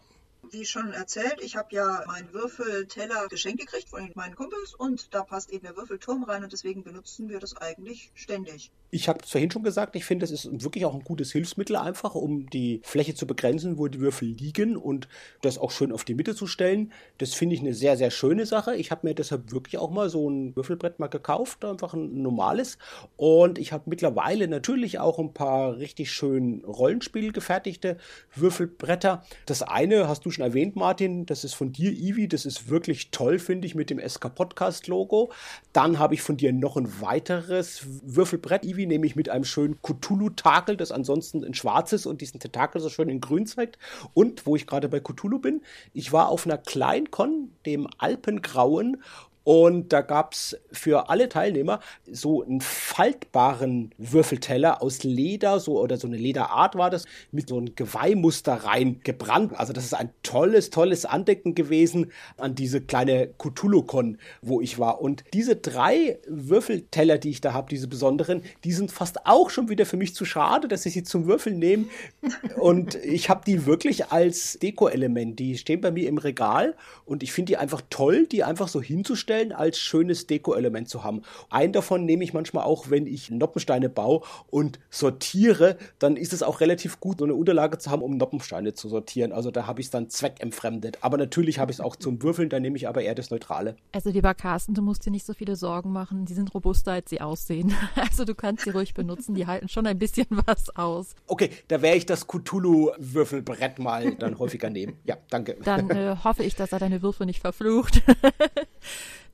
wie schon erzählt, ich habe ja meinen Würfelteller geschenkt gekriegt von meinen Kumpels und da passt eben der Würfelturm rein und deswegen benutzen wir das eigentlich ständig. Ich habe es vorhin schon gesagt, ich finde, es ist wirklich auch ein gutes Hilfsmittel einfach, um die Fläche zu begrenzen, wo die Würfel liegen und das auch schön auf die Mitte zu stellen. Das finde ich eine sehr, sehr schöne Sache. Ich habe mir deshalb wirklich auch mal so ein Würfelbrett mal gekauft, einfach ein normales. Und ich habe mittlerweile natürlich auch ein paar richtig schön Rollenspiel gefertigte Würfelbretter. Das eine hast du schon erwähnt, Martin, das ist von dir, Ivi. Das ist wirklich toll, finde ich, mit dem SK Podcast Logo. Dann habe ich von dir noch ein weiteres Würfelbrett, Ivi nämlich mit einem schönen Cthulhu-Takel, das ansonsten in schwarz ist und diesen Tentakel so schön in grün zeigt. Und, wo ich gerade bei Cthulhu bin, ich war auf einer Kleinkon, dem Alpengrauen, und da gab es für alle Teilnehmer so einen faltbaren Würfelteller aus Leder, so oder so eine Lederart war das, mit so einem Geweihmuster rein gebrannt. Also das ist ein tolles, tolles Andecken gewesen an diese kleine Cthulhu-Con, wo ich war. Und diese drei Würfelteller, die ich da habe, diese besonderen, die sind fast auch schon wieder für mich zu schade, dass ich sie zum Würfeln nehme. Und ich habe die wirklich als Deko-Element. Die stehen bei mir im Regal und ich finde die einfach toll, die einfach so hinzustellen hinstellen, als schönes Deko-Element zu haben. Einen davon nehme ich manchmal auch, wenn ich Noppensteine baue und sortiere, dann ist es auch relativ gut, so eine Unterlage zu haben, um Noppensteine zu sortieren. Also da habe ich es dann zweckentfremdet. Aber natürlich habe ich es auch zum Würfeln, da nehme ich aber eher das Neutrale. Also lieber Carsten, du musst dir nicht so viele Sorgen machen. Die sind robuster, als sie aussehen. Also du kannst sie ruhig benutzen, die halten schon ein bisschen was aus. Okay, da werde ich das Cthulhu-Würfelbrett mal dann häufiger nehmen. Ja, danke. Dann äh, hoffe ich, dass er deine Würfel nicht verflucht.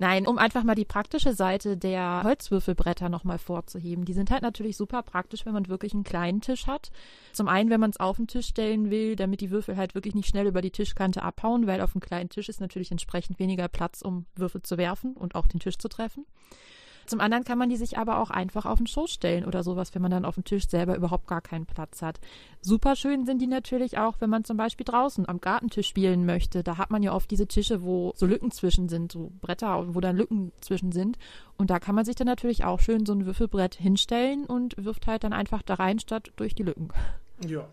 Nein, um einfach mal die praktische Seite der Holzwürfelbretter nochmal vorzuheben. Die sind halt natürlich super praktisch, wenn man wirklich einen kleinen Tisch hat. Zum einen, wenn man es auf den Tisch stellen will, damit die Würfel halt wirklich nicht schnell über die Tischkante abhauen, weil auf einem kleinen Tisch ist natürlich entsprechend weniger Platz, um Würfel zu werfen und auch den Tisch zu treffen. Zum anderen kann man die sich aber auch einfach auf den Schoß stellen oder sowas, wenn man dann auf dem Tisch selber überhaupt gar keinen Platz hat. Super schön sind die natürlich auch, wenn man zum Beispiel draußen am Gartentisch spielen möchte. Da hat man ja oft diese Tische, wo so Lücken zwischen sind, so Bretter, wo dann Lücken zwischen sind. Und da kann man sich dann natürlich auch schön so ein Würfelbrett hinstellen und wirft halt dann einfach da rein statt durch die Lücken. Ja,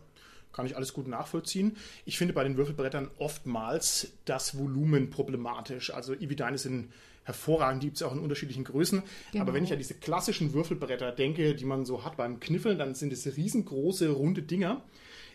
kann ich alles gut nachvollziehen. Ich finde bei den Würfelbrettern oftmals das Volumen problematisch. Also Ividine sind hervorragend. Die gibt es auch in unterschiedlichen Größen. Genau. Aber wenn ich an diese klassischen Würfelbretter denke, die man so hat beim Kniffeln, dann sind es riesengroße, runde Dinger.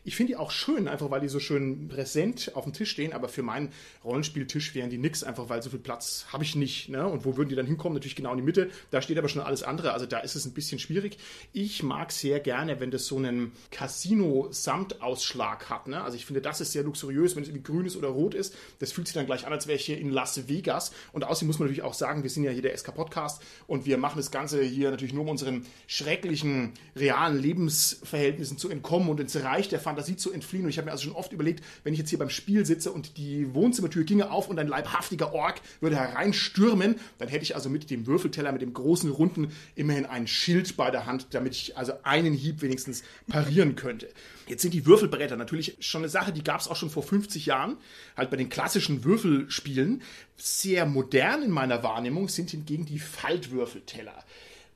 Ich finde die auch schön, einfach weil die so schön präsent auf dem Tisch stehen, aber für meinen Rollenspieltisch wären die nix, einfach weil so viel Platz habe ich nicht. Ne? Und wo würden die dann hinkommen? Natürlich genau in die Mitte. Da steht aber schon alles andere, also da ist es ein bisschen schwierig. Ich mag sehr gerne, wenn das so einen Casino-Samtausschlag hat. Ne? Also ich finde, das ist sehr luxuriös, wenn es irgendwie grün ist oder rot ist. Das fühlt sich dann gleich an, als wäre ich hier in Las Vegas. Und außerdem muss man natürlich auch sagen, wir sind ja hier der SK-Podcast und wir machen das Ganze hier natürlich nur um unseren schrecklichen, realen Lebensverhältnissen zu entkommen und ins Reich der Fantasie zu entfliehen. Und ich habe mir also schon oft überlegt, wenn ich jetzt hier beim Spiel sitze und die Wohnzimmertür ginge auf und ein leibhaftiger Ork würde hereinstürmen, dann hätte ich also mit dem Würfelteller, mit dem großen Runden immerhin ein Schild bei der Hand, damit ich also einen Hieb wenigstens parieren könnte. Jetzt sind die Würfelbretter natürlich schon eine Sache, die gab es auch schon vor 50 Jahren, halt bei den klassischen Würfelspielen. Sehr modern in meiner Wahrnehmung sind hingegen die Faltwürfelteller.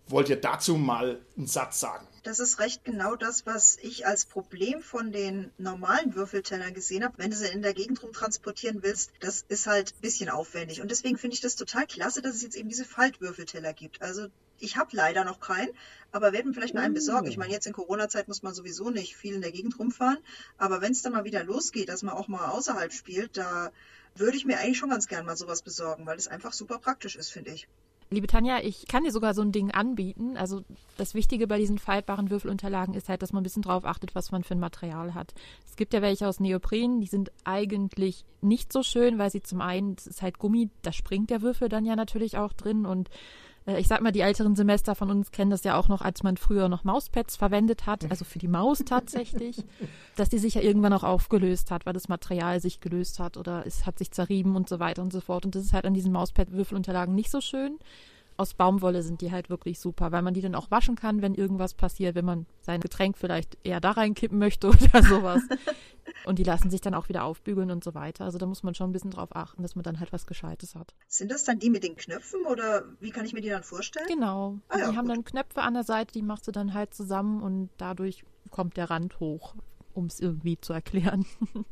Wollt ihr dazu mal einen Satz sagen? Das ist recht genau das, was ich als Problem von den normalen Würfeltellern gesehen habe. Wenn du sie in der Gegend rum transportieren willst, das ist halt ein bisschen aufwendig. Und deswegen finde ich das total klasse, dass es jetzt eben diese Faltwürfelteller gibt. Also ich habe leider noch keinen, aber werden mir vielleicht mal einen besorgen. Ich meine, jetzt in Corona-Zeit muss man sowieso nicht viel in der Gegend rumfahren. Aber wenn es dann mal wieder losgeht, dass man auch mal außerhalb spielt, da würde ich mir eigentlich schon ganz gern mal sowas besorgen, weil es einfach super praktisch ist, finde ich. Liebe Tanja, ich kann dir sogar so ein Ding anbieten. Also das Wichtige bei diesen faltbaren Würfelunterlagen ist halt, dass man ein bisschen drauf achtet, was man für ein Material hat. Es gibt ja welche aus Neopren, die sind eigentlich nicht so schön, weil sie zum einen, das ist halt Gummi, da springt der Würfel dann ja natürlich auch drin und ich sag mal, die älteren Semester von uns kennen das ja auch noch, als man früher noch Mauspads verwendet hat, also für die Maus tatsächlich, dass die sich ja irgendwann auch aufgelöst hat, weil das Material sich gelöst hat oder es hat sich zerrieben und so weiter und so fort. Und das ist halt an diesen Mauspad-Würfelunterlagen nicht so schön. Aus Baumwolle sind die halt wirklich super, weil man die dann auch waschen kann, wenn irgendwas passiert, wenn man sein Getränk vielleicht eher da reinkippen möchte oder sowas. Und die lassen sich dann auch wieder aufbügeln und so weiter. Also da muss man schon ein bisschen drauf achten, dass man dann halt was Gescheites hat. Sind das dann die mit den Knöpfen oder wie kann ich mir die dann vorstellen? Genau. Ah, ja, die haben dann Knöpfe an der Seite, die machst du dann halt zusammen und dadurch kommt der Rand hoch um es irgendwie zu erklären.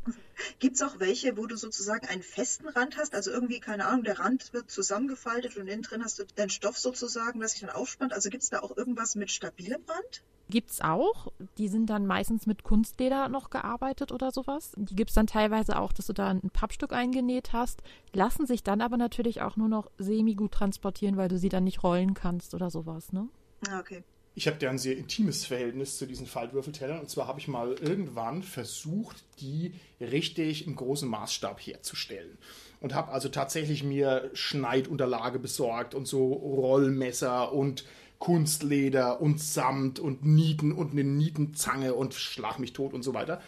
Gibt es auch welche, wo du sozusagen einen festen Rand hast? Also irgendwie, keine Ahnung, der Rand wird zusammengefaltet und innen drin hast du den Stoff sozusagen, das sich dann aufspannt. Also gibt es da auch irgendwas mit stabilem Rand? Gibt es auch. Die sind dann meistens mit Kunstleder noch gearbeitet oder sowas. Die gibt es dann teilweise auch, dass du da ein Pappstück eingenäht hast, lassen sich dann aber natürlich auch nur noch semi-gut transportieren, weil du sie dann nicht rollen kannst oder sowas, ne? Ah, okay ich habe ja ein sehr intimes Verhältnis zu diesen Faltwürfeltellern. Und zwar habe ich mal irgendwann versucht, die richtig im großen Maßstab herzustellen. Und habe also tatsächlich mir Schneidunterlage besorgt und so Rollmesser und Kunstleder und Samt und Nieten und eine Nietenzange und Schlag mich tot und so weiter.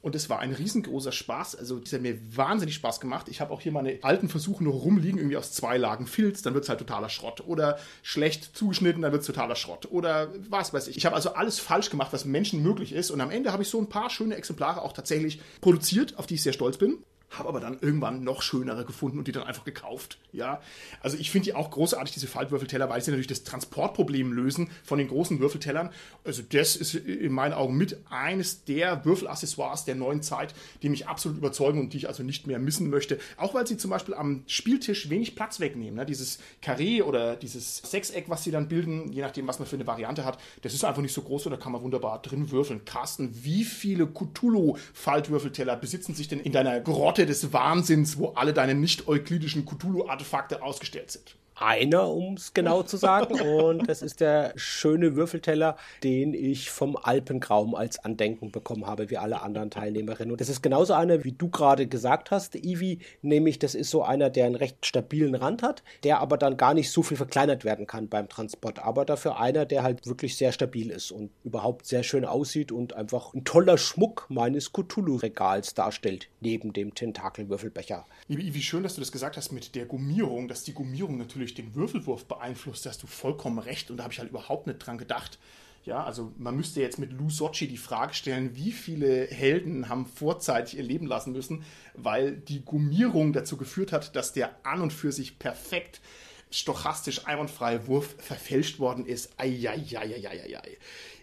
Und es war ein riesengroßer Spaß. Also, das hat mir wahnsinnig Spaß gemacht. Ich habe auch hier meine alten Versuche noch rumliegen, irgendwie aus zwei Lagen Filz, dann wird es halt totaler Schrott. Oder schlecht zugeschnitten, dann wird es totaler Schrott. Oder was weiß ich. Ich habe also alles falsch gemacht, was Menschen möglich ist. Und am Ende habe ich so ein paar schöne Exemplare auch tatsächlich produziert, auf die ich sehr stolz bin habe aber dann irgendwann noch schönere gefunden und die dann einfach gekauft. Ja, also ich finde die auch großartig, diese Faltwürfelteller, weil sie natürlich das Transportproblem lösen von den großen Würfeltellern. Also das ist in meinen Augen mit eines der Würfelaccessoires der neuen Zeit, die mich absolut überzeugen und die ich also nicht mehr missen möchte. Auch weil sie zum Beispiel am Spieltisch wenig Platz wegnehmen. Ne? Dieses Karree oder dieses Sechseck, was sie dann bilden, je nachdem, was man für eine Variante hat, das ist einfach nicht so groß und da kann man wunderbar drin würfeln. Carsten, wie viele Cthulhu-Faltwürfelteller besitzen sich denn in deiner Grotte? Orte des Wahnsinns, wo alle deine nicht-euklidischen Cthulhu-Artefakte ausgestellt sind einer, um es genau zu sagen. Und das ist der schöne Würfelteller, den ich vom Alpengraum als Andenken bekommen habe, wie alle anderen Teilnehmerinnen. Und das ist genauso einer, wie du gerade gesagt hast, Ivi, nämlich das ist so einer, der einen recht stabilen Rand hat, der aber dann gar nicht so viel verkleinert werden kann beim Transport. Aber dafür einer, der halt wirklich sehr stabil ist und überhaupt sehr schön aussieht und einfach ein toller Schmuck meines Cthulhu-Regals darstellt, neben dem Tentakelwürfelbecher. Wie schön, dass du das gesagt hast mit der Gummierung, dass die Gummierung natürlich durch den Würfelwurf beeinflusst, hast du vollkommen recht und da habe ich halt überhaupt nicht dran gedacht. Ja, also man müsste jetzt mit Lou Sochi die Frage stellen, wie viele Helden haben vorzeitig ihr Leben lassen müssen, weil die Gummierung dazu geführt hat, dass der an und für sich perfekt stochastisch einwandfreie Wurf verfälscht worden ist. Eieieiei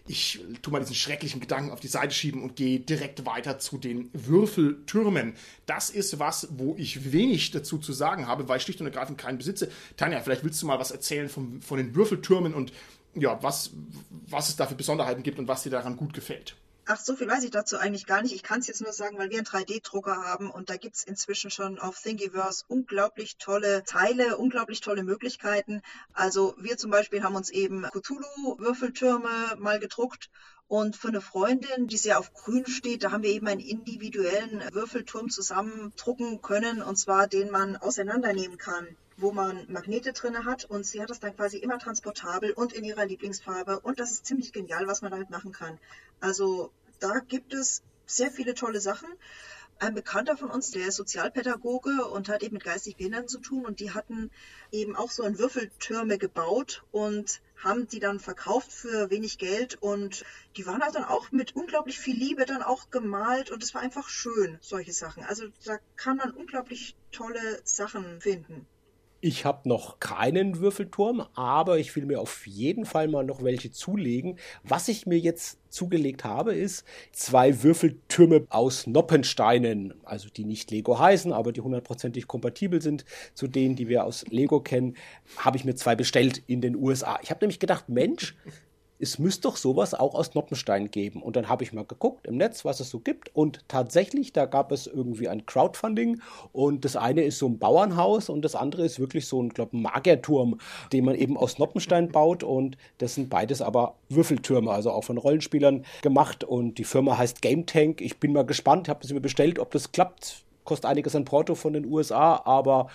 ich tue mal diesen schrecklichen Gedanken auf die Seite schieben und gehe direkt weiter zu den Würfeltürmen. Das ist was, wo ich wenig dazu zu sagen habe, weil ich schlicht und ergreifend keinen besitze. Tanja, vielleicht willst du mal was erzählen vom, von den Würfeltürmen und ja, was, was es da für Besonderheiten gibt und was dir daran gut gefällt. Ach, so viel weiß ich dazu eigentlich gar nicht. Ich kann es jetzt nur sagen, weil wir einen 3D-Drucker haben und da gibt es inzwischen schon auf Thingiverse unglaublich tolle Teile, unglaublich tolle Möglichkeiten. Also wir zum Beispiel haben uns eben Cthulhu-Würfeltürme mal gedruckt und für eine Freundin, die sehr auf Grün steht, da haben wir eben einen individuellen Würfelturm zusammendrucken können, und zwar den man auseinandernehmen kann wo man Magnete drin hat und sie hat das dann quasi immer transportabel und in ihrer Lieblingsfarbe und das ist ziemlich genial, was man damit machen kann. Also da gibt es sehr viele tolle Sachen. Ein Bekannter von uns, der ist Sozialpädagoge und hat eben mit geistig Behinderten zu tun und die hatten eben auch so ein Würfeltürme gebaut und haben die dann verkauft für wenig Geld und die waren halt dann auch mit unglaublich viel Liebe dann auch gemalt und es war einfach schön, solche Sachen. Also da kann man unglaublich tolle Sachen finden. Ich habe noch keinen Würfelturm, aber ich will mir auf jeden Fall mal noch welche zulegen. Was ich mir jetzt zugelegt habe, ist zwei Würfeltürme aus Noppensteinen, also die nicht Lego heißen, aber die hundertprozentig kompatibel sind zu denen, die wir aus Lego kennen, habe ich mir zwei bestellt in den USA. Ich habe nämlich gedacht, Mensch, es müsste doch sowas auch aus Noppenstein geben. Und dann habe ich mal geguckt im Netz, was es so gibt. Und tatsächlich, da gab es irgendwie ein Crowdfunding. Und das eine ist so ein Bauernhaus und das andere ist wirklich so ein, glaube Magierturm, den man eben aus Noppenstein baut. Und das sind beides aber Würfeltürme, also auch von Rollenspielern gemacht. Und die Firma heißt Game Tank. Ich bin mal gespannt, habe es mir bestellt, ob das klappt. Kostet einiges an Porto von den USA, aber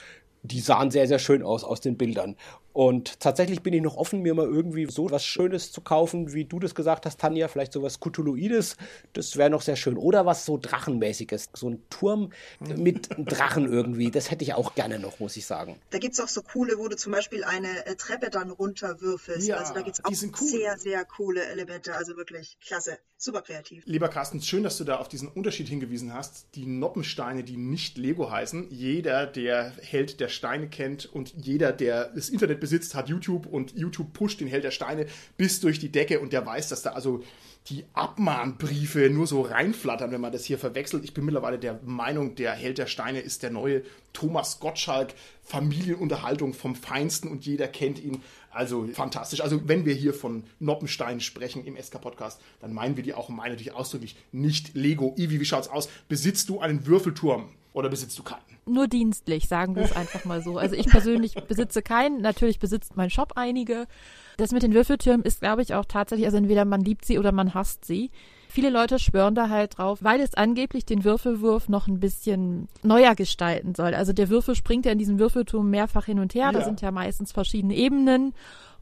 die sahen sehr, sehr schön aus aus den Bildern. Und tatsächlich bin ich noch offen, mir mal irgendwie so was Schönes zu kaufen, wie du das gesagt hast, Tanja. Vielleicht sowas Cthulhuides. Das wäre noch sehr schön. Oder was so Drachenmäßiges. So ein Turm mit Drachen irgendwie. Das hätte ich auch gerne noch, muss ich sagen. Da gibt es auch so coole, wo du zum Beispiel eine äh, Treppe dann runterwürfelst. Ja, also da gibt es auch cool. sehr, sehr coole Elemente. Also wirklich klasse. Super kreativ. Lieber Carsten, schön, dass du da auf diesen Unterschied hingewiesen hast. Die Noppensteine, die nicht Lego heißen. Jeder, der Held der Steine kennt und jeder, der das Internet besitzt, hat YouTube und YouTube pusht den Held der Steine bis durch die Decke und der weiß, dass da also die Abmahnbriefe nur so reinflattern, wenn man das hier verwechselt. Ich bin mittlerweile der Meinung, der Held der Steine ist der neue Thomas Gottschalk, Familienunterhaltung vom Feinsten und jeder kennt ihn. Also fantastisch. Also wenn wir hier von Noppenstein sprechen im SK-Podcast, dann meinen wir die auch und meinen natürlich ausdrücklich nicht Lego. Ivi, wie schaut's aus? Besitzt du einen Würfelturm? Oder besitzt du keinen? Nur dienstlich, sagen wir es einfach mal so. Also ich persönlich besitze keinen. Natürlich besitzt mein Shop einige. Das mit den Würfeltürmen ist, glaube ich, auch tatsächlich, also entweder man liebt sie oder man hasst sie. Viele Leute schwören da halt drauf, weil es angeblich den Würfelwurf noch ein bisschen neuer gestalten soll. Also der Würfel springt ja in diesem Würfelturm mehrfach hin und her. Ja. Da sind ja meistens verschiedene Ebenen.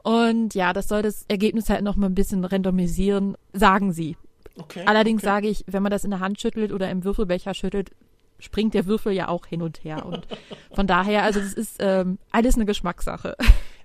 Und ja, das soll das Ergebnis halt noch mal ein bisschen randomisieren, sagen sie. Okay, Allerdings okay. sage ich, wenn man das in der Hand schüttelt oder im Würfelbecher schüttelt, springt der Würfel ja auch hin und her. Und von daher, also das ist ähm, alles eine Geschmackssache.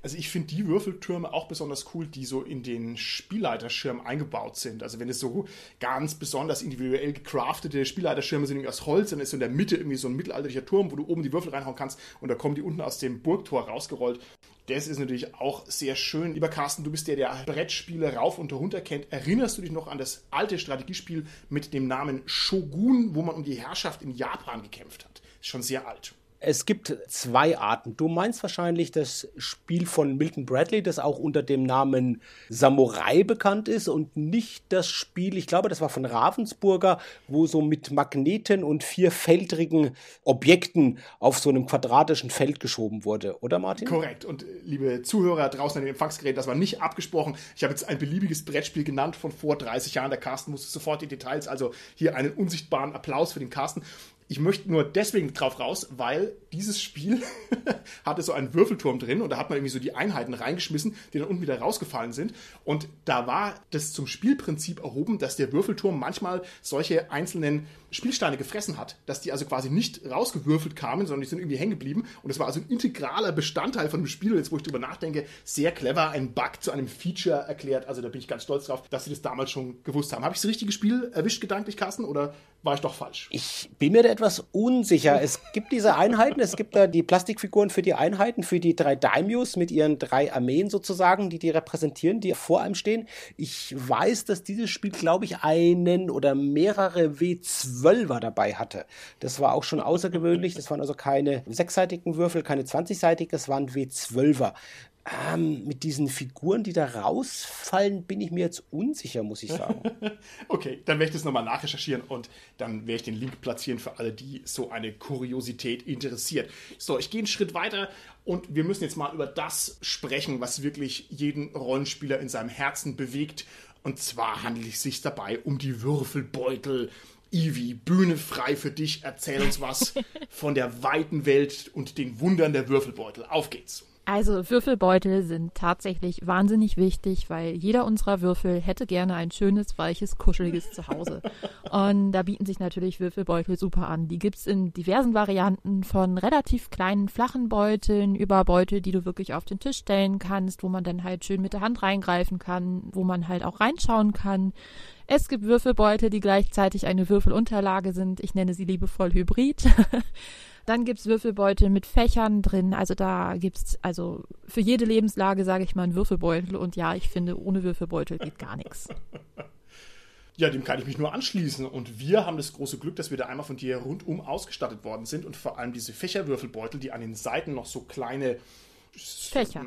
Also ich finde die Würfeltürme auch besonders cool, die so in den Spielleiterschirm eingebaut sind. Also wenn es so ganz besonders individuell gecraftete Spielleiterschirme sind, irgendwie aus Holz, dann ist so in der Mitte irgendwie so ein mittelalterlicher Turm, wo du oben die Würfel reinhauen kannst und da kommen die unten aus dem Burgtor rausgerollt. Das ist natürlich auch sehr schön. Lieber Carsten, du bist der, der Brettspiele rauf und runter kennt. Erinnerst du dich noch an das alte Strategiespiel mit dem Namen Shogun, wo man um die Herrschaft in Japan gekämpft hat? Ist schon sehr alt. Es gibt zwei Arten. Du meinst wahrscheinlich das Spiel von Milton Bradley, das auch unter dem Namen Samurai bekannt ist und nicht das Spiel, ich glaube, das war von Ravensburger, wo so mit Magneten und vierfeldrigen Objekten auf so einem quadratischen Feld geschoben wurde, oder Martin? Korrekt. Und äh, liebe Zuhörer draußen an den Empfangsgeräten, das war nicht abgesprochen. Ich habe jetzt ein beliebiges Brettspiel genannt von vor 30 Jahren. Der Carsten musste sofort die Details, also hier einen unsichtbaren Applaus für den Carsten. Ich möchte nur deswegen drauf raus, weil dieses Spiel hatte so einen Würfelturm drin und da hat man irgendwie so die Einheiten reingeschmissen, die dann unten wieder rausgefallen sind. Und da war das zum Spielprinzip erhoben, dass der Würfelturm manchmal solche einzelnen Spielsteine gefressen hat, dass die also quasi nicht rausgewürfelt kamen, sondern die sind irgendwie hängen geblieben. Und das war also ein integraler Bestandteil von dem Spiel. Und jetzt, wo ich drüber nachdenke, sehr clever, ein Bug zu einem Feature erklärt. Also da bin ich ganz stolz drauf, dass sie das damals schon gewusst haben. Habe ich das richtige Spiel erwischt gedanklich, Carsten, oder war ich doch falsch? Ich bin mir da etwas unsicher. Es gibt diese Einheiten, es gibt da die Plastikfiguren für die Einheiten, für die drei Daimyos mit ihren drei Armeen sozusagen, die die repräsentieren, die vor einem stehen. Ich weiß, dass dieses Spiel, glaube ich, einen oder mehrere W12 Zwölfer dabei hatte. Das war auch schon außergewöhnlich. Das waren also keine sechsseitigen Würfel, keine 20-seitigen, das waren W12er. Ähm, mit diesen Figuren, die da rausfallen, bin ich mir jetzt unsicher, muss ich sagen. okay, dann werde ich das nochmal nachrecherchieren und dann werde ich den Link platzieren für alle, die so eine Kuriosität interessiert. So, ich gehe einen Schritt weiter und wir müssen jetzt mal über das sprechen, was wirklich jeden Rollenspieler in seinem Herzen bewegt. Und zwar handelt es sich dabei um die Würfelbeutel. Ivi, Bühne frei für dich. Erzähl uns was von der weiten Welt und den Wundern der Würfelbeutel. Auf geht's. Also Würfelbeutel sind tatsächlich wahnsinnig wichtig, weil jeder unserer Würfel hätte gerne ein schönes, weiches, kuscheliges Zuhause. Und da bieten sich natürlich Würfelbeutel super an. Die gibt's in diversen Varianten von relativ kleinen, flachen Beuteln über Beutel, die du wirklich auf den Tisch stellen kannst, wo man dann halt schön mit der Hand reingreifen kann, wo man halt auch reinschauen kann. Es gibt Würfelbeutel, die gleichzeitig eine Würfelunterlage sind. Ich nenne sie liebevoll Hybrid. Dann gibt's Würfelbeutel mit Fächern drin. Also da gibt's also für jede Lebenslage, sage ich mal, einen Würfelbeutel. Und ja, ich finde, ohne Würfelbeutel geht gar nichts. Ja, dem kann ich mich nur anschließen. Und wir haben das große Glück, dass wir da einmal von dir rundum ausgestattet worden sind und vor allem diese Fächerwürfelbeutel, die an den Seiten noch so kleine Fächer.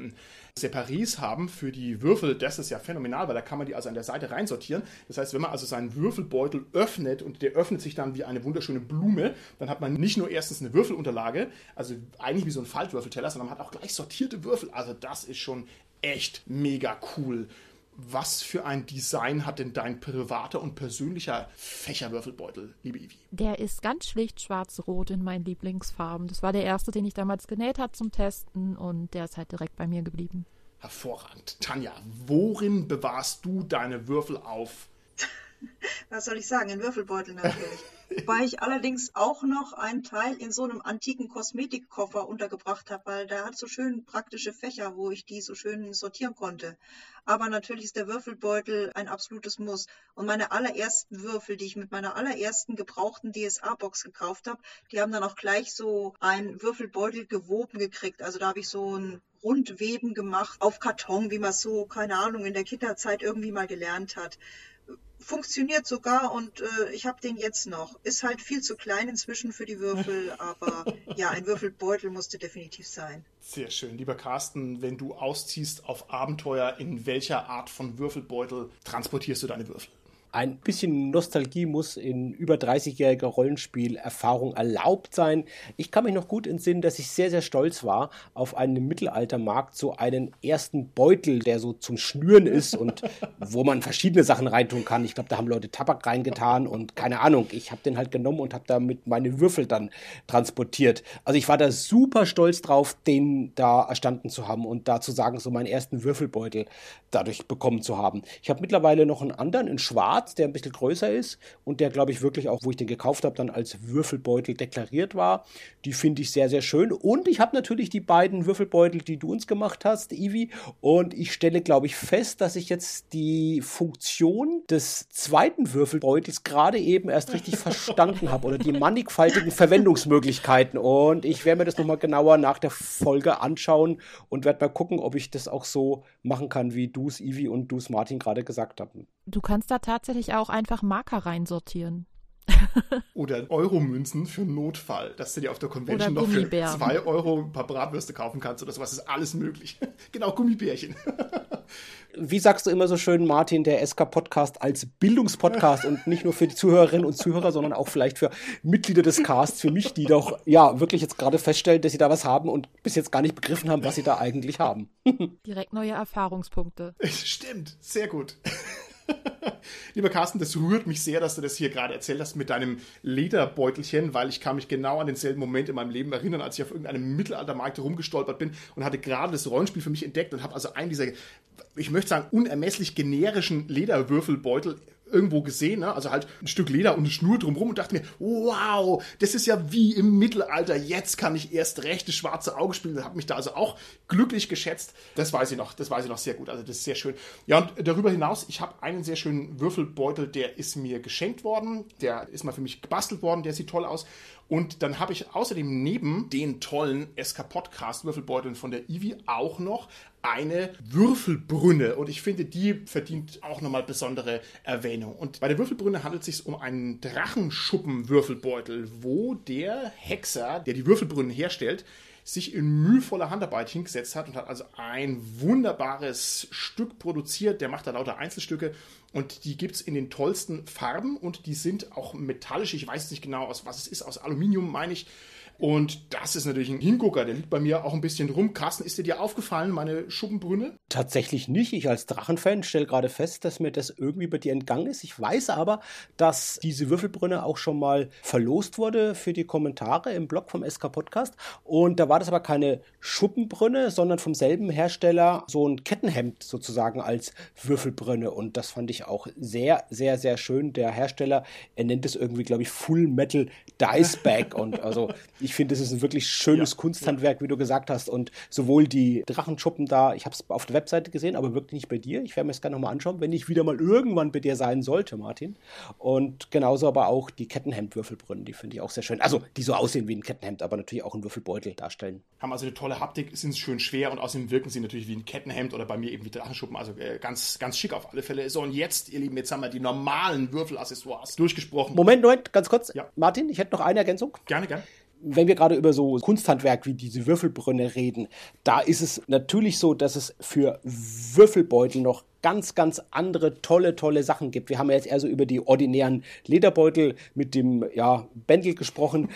Separés haben für die Würfel, das ist ja phänomenal, weil da kann man die also an der Seite reinsortieren. Das heißt, wenn man also seinen Würfelbeutel öffnet und der öffnet sich dann wie eine wunderschöne Blume, dann hat man nicht nur erstens eine Würfelunterlage, also eigentlich wie so ein Faltwürfelteller, sondern man hat auch gleich sortierte Würfel. Also das ist schon echt mega cool. Was für ein Design hat denn dein privater und persönlicher Fächerwürfelbeutel, liebe Ivi? Der ist ganz schlicht schwarz-rot in meinen Lieblingsfarben. Das war der erste, den ich damals genäht habe zum Testen und der ist halt direkt bei mir geblieben. Hervorragend. Tanja, worin bewahrst du deine Würfel auf? Was soll ich sagen? In Würfelbeutel natürlich. Wobei ich allerdings auch noch einen Teil in so einem antiken Kosmetikkoffer untergebracht habe, weil der hat so schön praktische Fächer, wo ich die so schön sortieren konnte. Aber natürlich ist der Würfelbeutel ein absolutes Muss. Und meine allerersten Würfel, die ich mit meiner allerersten gebrauchten DSA-Box gekauft habe, die haben dann auch gleich so einen Würfelbeutel gewoben gekriegt. Also da habe ich so ein Rundweben gemacht auf Karton, wie man so, keine Ahnung, in der Kinderzeit irgendwie mal gelernt hat funktioniert sogar und äh, ich habe den jetzt noch. Ist halt viel zu klein inzwischen für die Würfel, aber ja, ein Würfelbeutel musste definitiv sein. Sehr schön. Lieber Carsten, wenn du ausziehst auf Abenteuer, in welcher Art von Würfelbeutel transportierst du deine Würfel? Ein bisschen Nostalgie muss in über 30-jähriger Rollenspielerfahrung erlaubt sein. Ich kann mich noch gut entsinnen, dass ich sehr, sehr stolz war auf einen Mittelaltermarkt, so einen ersten Beutel, der so zum Schnüren ist und wo man verschiedene Sachen reintun kann. Ich glaube, da haben Leute Tabak reingetan und keine Ahnung. Ich habe den halt genommen und habe damit meine Würfel dann transportiert. Also ich war da super stolz drauf, den da erstanden zu haben und da zu sagen, so meinen ersten Würfelbeutel dadurch bekommen zu haben. Ich habe mittlerweile noch einen anderen in Schwarz Schwarz, der ein bisschen größer ist und der, glaube ich, wirklich auch, wo ich den gekauft habe, dann als Würfelbeutel deklariert war. Die finde ich sehr, sehr schön. Und ich habe natürlich die beiden Würfelbeutel, die du uns gemacht hast, Ivi. Und ich stelle, glaube ich, fest, dass ich jetzt die Funktion des zweiten Würfelbeutels gerade eben erst richtig verstanden habe oder die mannigfaltigen Verwendungsmöglichkeiten. Und ich werde mir das nochmal genauer nach der Folge anschauen und werde mal gucken, ob ich das auch so machen kann, wie du es, Ivi und du es, Martin, gerade gesagt haben. Du kannst da tatsächlich tatsächlich auch einfach Marker reinsortieren. Oder Euromünzen für Notfall, dass du dir auf der Convention noch für zwei Euro ein paar Bratwürste kaufen kannst oder sowas, ist alles möglich. genau, Gummibärchen. Wie sagst du immer so schön, Martin, der SK-Podcast als Bildungspodcast und nicht nur für die Zuhörerinnen und Zuhörer, sondern auch vielleicht für Mitglieder des Casts, für mich, die doch ja wirklich jetzt gerade feststellen, dass sie da was haben und bis jetzt gar nicht begriffen haben, was sie da eigentlich haben. Direkt neue Erfahrungspunkte. Stimmt, sehr gut. Lieber Carsten, das rührt mich sehr, dass du das hier gerade erzählt hast mit deinem Lederbeutelchen, weil ich kann mich genau an denselben Moment in meinem Leben erinnern, als ich auf irgendeinem Mittelaltermarkt rumgestolpert bin und hatte gerade das Rollenspiel für mich entdeckt und habe also einen dieser, ich möchte sagen, unermesslich generischen Lederwürfelbeutel irgendwo gesehen, ne? also halt ein Stück Leder und eine Schnur drumherum und dachte mir, wow, das ist ja wie im Mittelalter, jetzt kann ich erst recht das schwarze Auge spielen, habe mich da also auch glücklich geschätzt, das weiß ich noch, das weiß ich noch sehr gut, also das ist sehr schön. Ja und darüber hinaus, ich habe einen sehr schönen Würfelbeutel, der ist mir geschenkt worden, der ist mal für mich gebastelt worden, der sieht toll aus und dann habe ich außerdem neben den tollen SK Podcast Würfelbeuteln von der Ivi auch noch eine Würfelbrünne und ich finde, die verdient auch nochmal besondere Erwähnung. Und bei der Würfelbrünne handelt es sich um einen Drachenschuppen-Würfelbeutel, wo der Hexer, der die Würfelbrünnen herstellt, sich in mühevoller Handarbeit hingesetzt hat und hat also ein wunderbares Stück produziert. Der macht da lauter Einzelstücke und die gibt es in den tollsten Farben und die sind auch metallisch. Ich weiß nicht genau, aus was es ist, aus Aluminium meine ich. Und das ist natürlich ein Hingucker, der liegt bei mir auch ein bisschen rum. Carsten, ist dir dir aufgefallen, meine Schuppenbrünne? Tatsächlich nicht. Ich als Drachenfan stelle gerade fest, dass mir das irgendwie bei dir entgangen ist. Ich weiß aber, dass diese Würfelbrünne auch schon mal verlost wurde für die Kommentare im Blog vom SK Podcast. Und da war das aber keine Schuppenbrünne, sondern vom selben Hersteller so ein Kettenhemd sozusagen als Würfelbrünne. Und das fand ich auch sehr, sehr, sehr schön. Der Hersteller, er nennt es irgendwie, glaube ich, Full Metal Dice Bag. Und also ich finde, es ist ein wirklich schönes ja, Kunsthandwerk, wie du gesagt hast. Und sowohl die Drachenschuppen da, ich habe es auf der Webseite gesehen, aber wirklich nicht bei dir. Ich werde mir das gerne nochmal anschauen, wenn ich wieder mal irgendwann bei dir sein sollte, Martin. Und genauso aber auch die Kettenhemd-Würfelbrunnen, die finde ich auch sehr schön. Also, die so aussehen wie ein Kettenhemd, aber natürlich auch einen Würfelbeutel darstellen. Haben also eine tolle Haptik, sind schön schwer und außerdem wirken sie natürlich wie ein Kettenhemd oder bei mir eben wie Drachenschuppen. Also äh, ganz, ganz schick auf alle Fälle. So, und jetzt, ihr Lieben, jetzt haben wir die normalen Würfelaccessoires durchgesprochen. Moment, Moment, ganz kurz. Ja. Martin, ich hätte noch eine Ergänzung. Gerne, gerne wenn wir gerade über so Kunsthandwerk wie diese Würfelbrünne reden, da ist es natürlich so, dass es für Würfelbeutel noch ganz, ganz andere tolle, tolle Sachen gibt. Wir haben ja jetzt eher so über die ordinären Lederbeutel mit dem ja, Bändel gesprochen.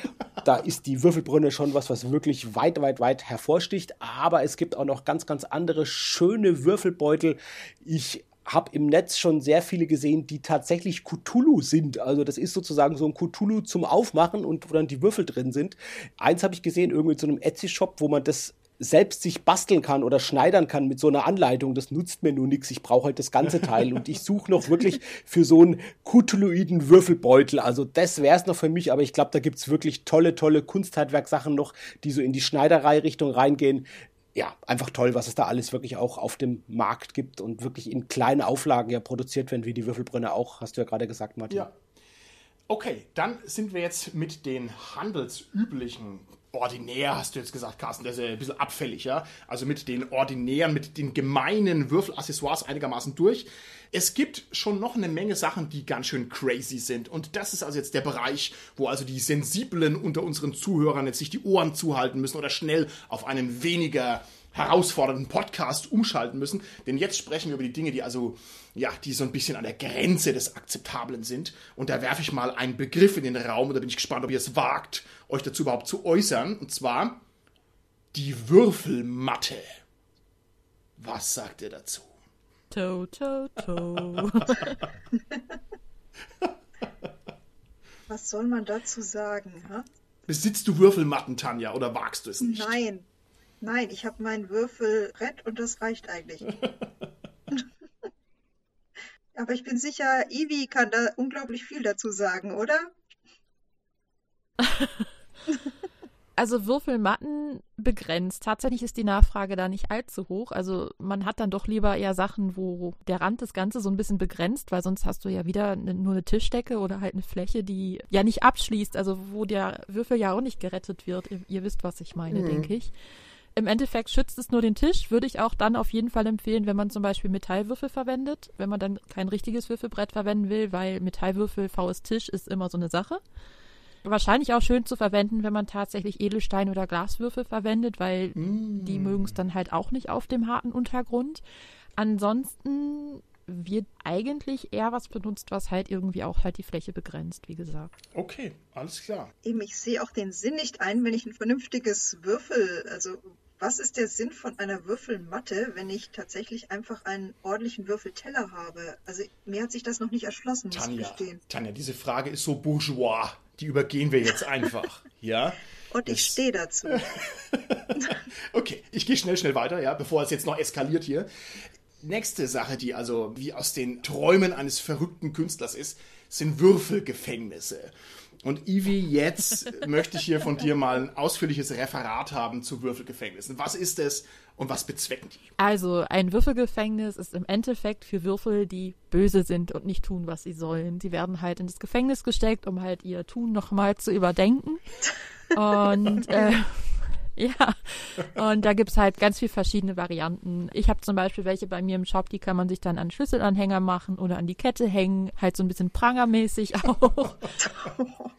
Da ist die Würfelbrünne schon was, was wirklich weit, weit, weit hervorsticht. Aber es gibt auch noch ganz, ganz andere schöne Würfelbeutel. Ich habe im Netz schon sehr viele gesehen, die tatsächlich Cthulhu sind. Also das ist sozusagen so ein Cthulhu zum Aufmachen und wo dann die Würfel drin sind. Eins habe ich gesehen, irgendwie in so einem Etsy-Shop, wo man das selbst sich basteln kann oder schneidern kann mit so einer Anleitung, das nutzt mir nur nichts. Ich brauche halt das ganze Teil und ich suche noch wirklich für so einen Cthulhuiden Würfelbeutel. Also das wäre es noch für mich, aber ich glaube, da gibt es wirklich tolle, tolle Kunsthandwerksachen noch, die so in die Schneiderei-Richtung reingehen. Ja, einfach toll, was es da alles wirklich auch auf dem Markt gibt und wirklich in kleinen Auflagen ja produziert werden, wie die Würfelbrünne auch, hast du ja gerade gesagt, Martin. Ja. Okay, dann sind wir jetzt mit den handelsüblichen ordinär, hast du jetzt gesagt, Carsten, das ist ein bisschen abfällig, ja. Also mit den ordinären, mit den gemeinen Würfelaccessoires einigermaßen durch. Es gibt schon noch eine Menge Sachen, die ganz schön crazy sind. Und das ist also jetzt der Bereich, wo also die Sensiblen unter unseren Zuhörern jetzt sich die Ohren zuhalten müssen oder schnell auf einen weniger herausfordernden Podcast umschalten müssen. Denn jetzt sprechen wir über die Dinge, die also, ja, die so ein bisschen an der Grenze des Akzeptablen sind. Und da werfe ich mal einen Begriff in den Raum und da bin ich gespannt, ob ihr es wagt, euch dazu überhaupt zu äußern. Und zwar die Würfelmatte. Was sagt ihr dazu? To, to, to. Was soll man dazu sagen? Ha? Besitzt du Würfelmatten, Tanja, oder wagst du es nicht? Nein, Nein, ich habe mein Würfelbrett und das reicht eigentlich. Aber ich bin sicher, Ivi kann da unglaublich viel dazu sagen, oder? Also Würfelmatten begrenzt. Tatsächlich ist die Nachfrage da nicht allzu hoch. Also man hat dann doch lieber eher Sachen, wo der Rand das Ganze so ein bisschen begrenzt, weil sonst hast du ja wieder ne, nur eine Tischdecke oder halt eine Fläche, die ja nicht abschließt, also wo der Würfel ja auch nicht gerettet wird. Ihr, ihr wisst, was ich meine, mhm. denke ich. Im Endeffekt schützt es nur den Tisch, würde ich auch dann auf jeden Fall empfehlen, wenn man zum Beispiel Metallwürfel verwendet, wenn man dann kein richtiges Würfelbrett verwenden will, weil Metallwürfel, VS Tisch ist immer so eine Sache. Wahrscheinlich auch schön zu verwenden, wenn man tatsächlich Edelstein- oder Glaswürfel verwendet, weil mm. die mögen es dann halt auch nicht auf dem harten Untergrund. Ansonsten wird eigentlich eher was benutzt, was halt irgendwie auch halt die Fläche begrenzt, wie gesagt. Okay, alles klar. Eben, ich sehe auch den Sinn nicht ein, wenn ich ein vernünftiges Würfel, also was ist der Sinn von einer Würfelmatte, wenn ich tatsächlich einfach einen ordentlichen Würfelteller habe? Also mir hat sich das noch nicht erschlossen, muss Tanja, ich gestehen. Tanja, diese Frage ist so bourgeois. Die übergehen wir jetzt einfach. ja? Und ich stehe dazu. okay, ich gehe schnell, schnell weiter, ja, bevor es jetzt noch eskaliert hier. Nächste Sache, die also wie aus den Träumen eines verrückten Künstlers ist, sind Würfelgefängnisse. Und Ivi, jetzt möchte ich hier von dir mal ein ausführliches Referat haben zu Würfelgefängnissen. Was ist es und was bezwecken die? Also, ein Würfelgefängnis ist im Endeffekt für Würfel, die böse sind und nicht tun, was sie sollen. Die werden halt in das Gefängnis gesteckt, um halt ihr Tun nochmal zu überdenken. Und äh, Ja, und da gibt's halt ganz viele verschiedene Varianten. Ich habe zum Beispiel welche bei mir im Shop, die kann man sich dann an Schlüsselanhänger machen oder an die Kette hängen, halt so ein bisschen prangermäßig auch.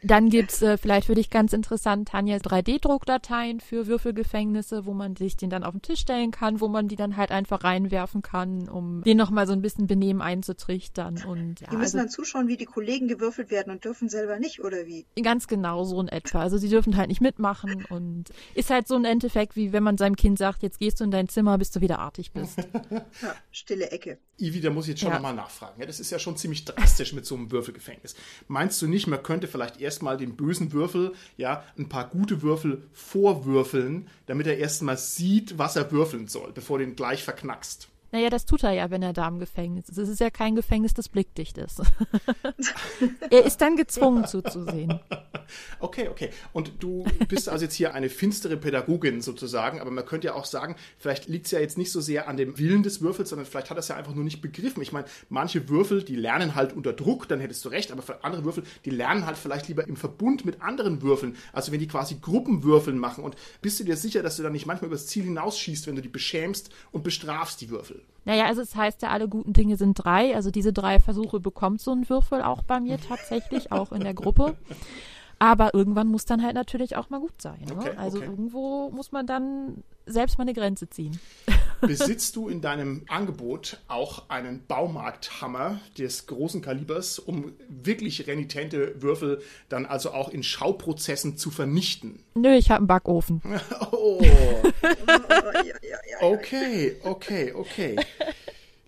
dann gibt's äh, vielleicht für dich ganz interessant, Tanja, 3D-Druckdateien für Würfelgefängnisse, wo man sich den dann auf den Tisch stellen kann, wo man die dann halt einfach reinwerfen kann, um den nochmal so ein bisschen Benehmen einzutrichtern. Und, ja, die müssen also, dann zuschauen, wie die Kollegen gewürfelt werden und dürfen selber nicht, oder wie? Ganz genau so in etwa. Also sie dürfen halt nicht mitmachen und ist halt halt so ein Endeffekt, wie wenn man seinem Kind sagt, jetzt gehst du in dein Zimmer, bis du wieder artig bist. ja, stille Ecke. Ivi, da muss ich jetzt schon ja. nochmal nachfragen. Ja, das ist ja schon ziemlich drastisch mit so einem Würfelgefängnis. Meinst du nicht, man könnte vielleicht erstmal den bösen Würfel, ja, ein paar gute Würfel vorwürfeln, damit er erstmal sieht, was er würfeln soll, bevor du ihn gleich verknackst? Naja, das tut er ja, wenn er da im Gefängnis ist. Es ist ja kein Gefängnis, das blickdicht ist. er ist dann gezwungen zuzusehen. Okay, okay. Und du bist also jetzt hier eine finstere Pädagogin sozusagen, aber man könnte ja auch sagen, vielleicht liegt es ja jetzt nicht so sehr an dem Willen des Würfels, sondern vielleicht hat er es ja einfach nur nicht begriffen. Ich meine, manche Würfel, die lernen halt unter Druck, dann hättest du recht, aber für andere Würfel, die lernen halt vielleicht lieber im Verbund mit anderen Würfeln. Also wenn die quasi Gruppenwürfeln machen. Und bist du dir sicher, dass du dann nicht manchmal übers Ziel hinausschießt, wenn du die beschämst und bestrafst die Würfel? Naja, also es heißt ja, alle guten Dinge sind drei. Also diese drei Versuche bekommt so ein Würfel auch bei mir tatsächlich, auch in der Gruppe. Aber irgendwann muss dann halt natürlich auch mal gut sein. Ne? Okay, also okay. irgendwo muss man dann selbst mal eine Grenze ziehen. Besitzt du in deinem Angebot auch einen Baumarkthammer des großen Kalibers, um wirklich renitente Würfel dann also auch in Schauprozessen zu vernichten? Nö, ich habe einen Backofen. oh. okay, okay, okay.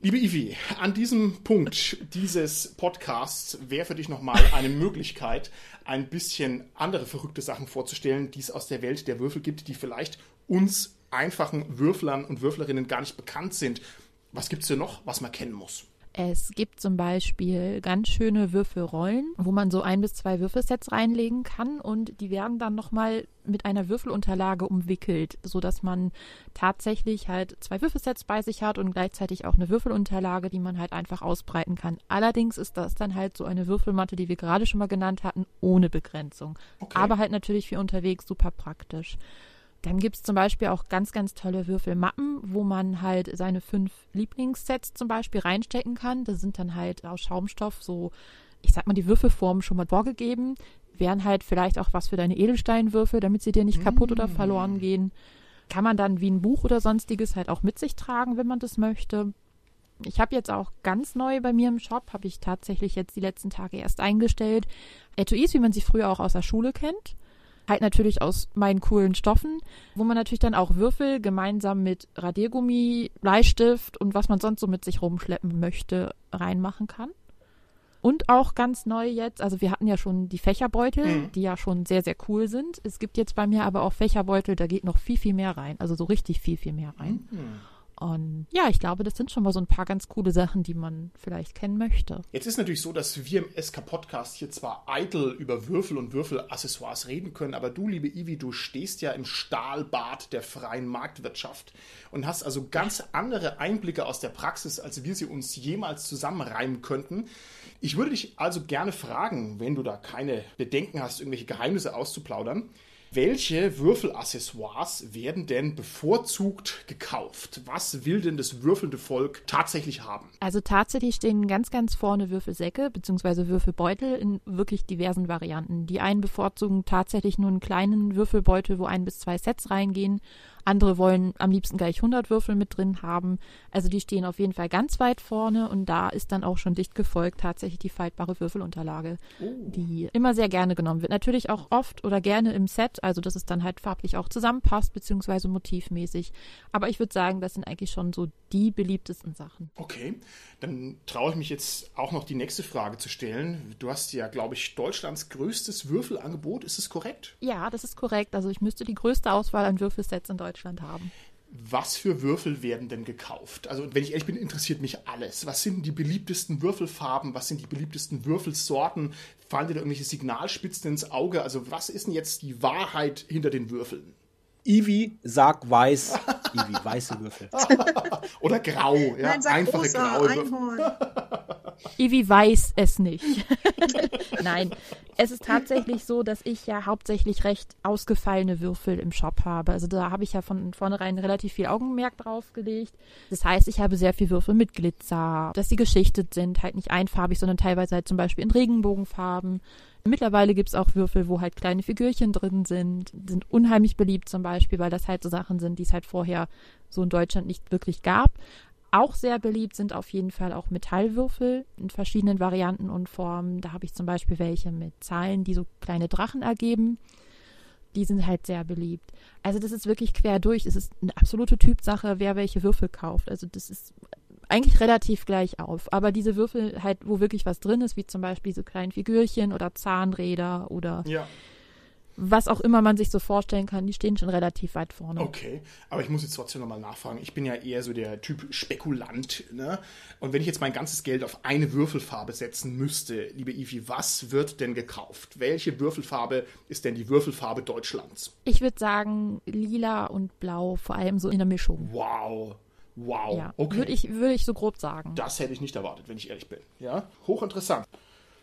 Liebe Ivi, an diesem Punkt dieses Podcasts wäre für dich nochmal eine Möglichkeit, ein bisschen andere verrückte Sachen vorzustellen, die es aus der Welt der Würfel gibt, die vielleicht uns einfachen Würflern und Würflerinnen gar nicht bekannt sind. Was gibt es denn noch, was man kennen muss? Es gibt zum Beispiel ganz schöne Würfelrollen, wo man so ein bis zwei Würfelsets reinlegen kann und die werden dann nochmal mit einer Würfelunterlage umwickelt, sodass man tatsächlich halt zwei Würfelsets bei sich hat und gleichzeitig auch eine Würfelunterlage, die man halt einfach ausbreiten kann. Allerdings ist das dann halt so eine Würfelmatte, die wir gerade schon mal genannt hatten, ohne Begrenzung. Okay. Aber halt natürlich für unterwegs super praktisch. Dann gibt es zum Beispiel auch ganz, ganz tolle Würfelmappen, wo man halt seine fünf Lieblingssets zum Beispiel reinstecken kann. Das sind dann halt aus Schaumstoff so, ich sag mal, die Würfelformen schon mal vorgegeben. Wären halt vielleicht auch was für deine Edelsteinwürfel, damit sie dir nicht mm. kaputt oder verloren gehen. Kann man dann wie ein Buch oder sonstiges halt auch mit sich tragen, wenn man das möchte. Ich habe jetzt auch ganz neu bei mir im Shop, habe ich tatsächlich jetzt die letzten Tage erst eingestellt, Etuis, wie man sie früher auch aus der Schule kennt halt natürlich aus meinen coolen Stoffen, wo man natürlich dann auch Würfel gemeinsam mit Radiergummi, Bleistift und was man sonst so mit sich rumschleppen möchte, reinmachen kann. Und auch ganz neu jetzt, also wir hatten ja schon die Fächerbeutel, mhm. die ja schon sehr, sehr cool sind. Es gibt jetzt bei mir aber auch Fächerbeutel, da geht noch viel, viel mehr rein. Also so richtig viel, viel mehr rein. Mhm. Und ja, ich glaube, das sind schon mal so ein paar ganz coole Sachen, die man vielleicht kennen möchte. Jetzt ist natürlich so, dass wir im SK-Podcast hier zwar eitel über Würfel und Würfelaccessoires reden können, aber du, liebe Ivi, du stehst ja im Stahlbad der freien Marktwirtschaft und hast also ganz andere Einblicke aus der Praxis, als wir sie uns jemals zusammenreimen könnten. Ich würde dich also gerne fragen, wenn du da keine Bedenken hast, irgendwelche Geheimnisse auszuplaudern. Welche Würfelaccessoires werden denn bevorzugt gekauft? Was will denn das würfelnde Volk tatsächlich haben? Also tatsächlich stehen ganz, ganz vorne Würfelsäcke bzw. Würfelbeutel in wirklich diversen Varianten. Die einen bevorzugen tatsächlich nur einen kleinen Würfelbeutel, wo ein bis zwei Sets reingehen andere wollen am liebsten gleich 100 Würfel mit drin haben. Also die stehen auf jeden Fall ganz weit vorne und da ist dann auch schon dicht gefolgt tatsächlich die faltbare Würfelunterlage, oh. die immer sehr gerne genommen wird. Natürlich auch oft oder gerne im Set, also dass es dann halt farblich auch zusammenpasst, beziehungsweise motivmäßig. Aber ich würde sagen, das sind eigentlich schon so die beliebtesten Sachen. Okay, dann traue ich mich jetzt auch noch die nächste Frage zu stellen. Du hast ja, glaube ich, Deutschlands größtes Würfelangebot. Ist es korrekt? Ja, das ist korrekt. Also ich müsste die größte Auswahl an Würfelsets in Deutschland Deutschland haben. Was für Würfel werden denn gekauft? Also, wenn ich ehrlich bin, interessiert mich alles. Was sind die beliebtesten Würfelfarben? Was sind die beliebtesten Würfelsorten? Fallen dir da irgendwelche Signalspitzen ins Auge? Also, was ist denn jetzt die Wahrheit hinter den Würfeln? Ivi, sag weiß. Ivi, weiße Würfel. Oder grau, ja. Nein, Einfache graue Würfel. Ivi weiß es nicht. Nein, es ist tatsächlich so, dass ich ja hauptsächlich recht ausgefallene Würfel im Shop habe. Also da habe ich ja von vornherein relativ viel Augenmerk drauf gelegt. Das heißt, ich habe sehr viel Würfel mit Glitzer, dass sie geschichtet sind, halt nicht einfarbig, sondern teilweise halt zum Beispiel in Regenbogenfarben. Mittlerweile gibt es auch Würfel, wo halt kleine Figürchen drin sind. Sind unheimlich beliebt zum Beispiel, weil das halt so Sachen sind, die es halt vorher so in Deutschland nicht wirklich gab. Auch sehr beliebt sind auf jeden Fall auch Metallwürfel in verschiedenen Varianten und Formen. Da habe ich zum Beispiel welche mit Zahlen, die so kleine Drachen ergeben. Die sind halt sehr beliebt. Also das ist wirklich quer durch. Es ist eine absolute Typsache, wer welche Würfel kauft. Also das ist eigentlich relativ gleich auf. Aber diese Würfel halt, wo wirklich was drin ist, wie zum Beispiel diese kleinen Figürchen oder Zahnräder oder ja. Was auch immer man sich so vorstellen kann, die stehen schon relativ weit vorne. Okay, aber ich muss jetzt trotzdem nochmal nachfragen. Ich bin ja eher so der Typ Spekulant. Ne? Und wenn ich jetzt mein ganzes Geld auf eine Würfelfarbe setzen müsste, liebe Ivi, was wird denn gekauft? Welche Würfelfarbe ist denn die Würfelfarbe Deutschlands? Ich würde sagen lila und blau, vor allem so in der Mischung. Wow. Wow, ja, okay. Würde ich, würd ich so grob sagen. Das hätte ich nicht erwartet, wenn ich ehrlich bin. Ja, hochinteressant.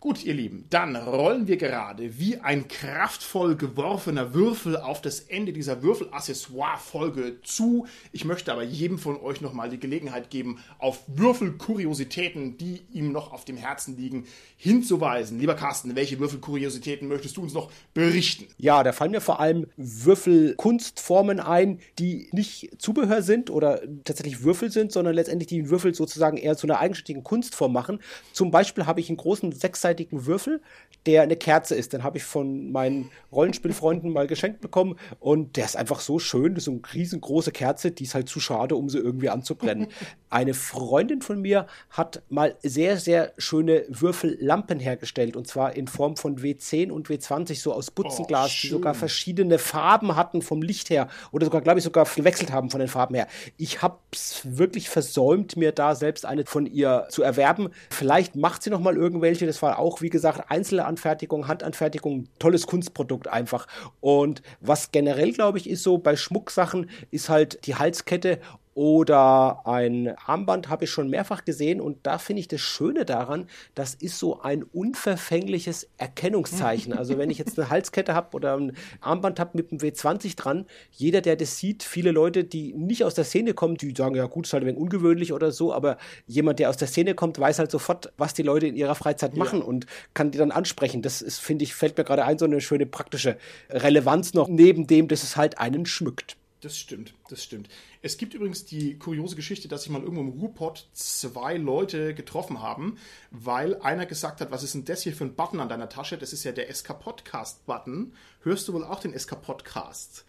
Gut, ihr Lieben, dann rollen wir gerade wie ein kraftvoll geworfener Würfel auf das Ende dieser Würfelaccessoire-Folge zu. Ich möchte aber jedem von euch nochmal die Gelegenheit geben, auf Würfelkuriositäten, die ihm noch auf dem Herzen liegen, hinzuweisen. Lieber Carsten, welche Würfelkuriositäten möchtest du uns noch berichten? Ja, da fallen mir vor allem Würfelkunstformen ein, die nicht Zubehör sind oder tatsächlich Würfel sind, sondern letztendlich die Würfel sozusagen eher zu einer eigenständigen Kunstform machen. Zum Beispiel habe ich einen großen sechsseitigen sechsseitigen Würfel, der eine Kerze ist. Den habe ich von meinen Rollenspielfreunden mal geschenkt bekommen und der ist einfach so schön. Das ist eine riesengroße Kerze, die ist halt zu schade, um sie irgendwie anzubrennen. Eine Freundin von mir hat mal sehr, sehr schöne Würfellampen hergestellt und zwar in Form von W10 und W20, so aus Butzenglas, oh, die sogar verschiedene Farben hatten vom Licht her oder sogar, glaube ich, sogar gewechselt haben von den Farben her. Ich habe es wirklich versäumt, mir da selbst eine von ihr zu erwerben. Vielleicht macht sie noch mal irgendwelche. Das war auch, wie gesagt, einzelne Anfertigung, Handanfertigung, tolles Kunstprodukt einfach. Und was generell, glaube ich, ist so bei Schmucksachen, ist halt die Halskette oder ein Armband habe ich schon mehrfach gesehen und da finde ich das Schöne daran, das ist so ein unverfängliches Erkennungszeichen. Also wenn ich jetzt eine Halskette habe oder ein Armband habe mit einem W20 dran, jeder, der das sieht, viele Leute, die nicht aus der Szene kommen, die sagen, ja gut, ist halt ein wenig ungewöhnlich oder so, aber jemand, der aus der Szene kommt, weiß halt sofort, was die Leute in ihrer Freizeit machen ja. und kann die dann ansprechen. Das ist, finde ich, fällt mir gerade ein, so eine schöne praktische Relevanz noch, neben dem, dass es halt einen schmückt. Das stimmt, das stimmt. Es gibt übrigens die kuriose Geschichte, dass sich mal irgendwo im Ruhrpott zwei Leute getroffen haben, weil einer gesagt hat, was ist denn das hier für ein Button an deiner Tasche? Das ist ja der SK Podcast Button. Hörst du wohl auch den SK Podcast?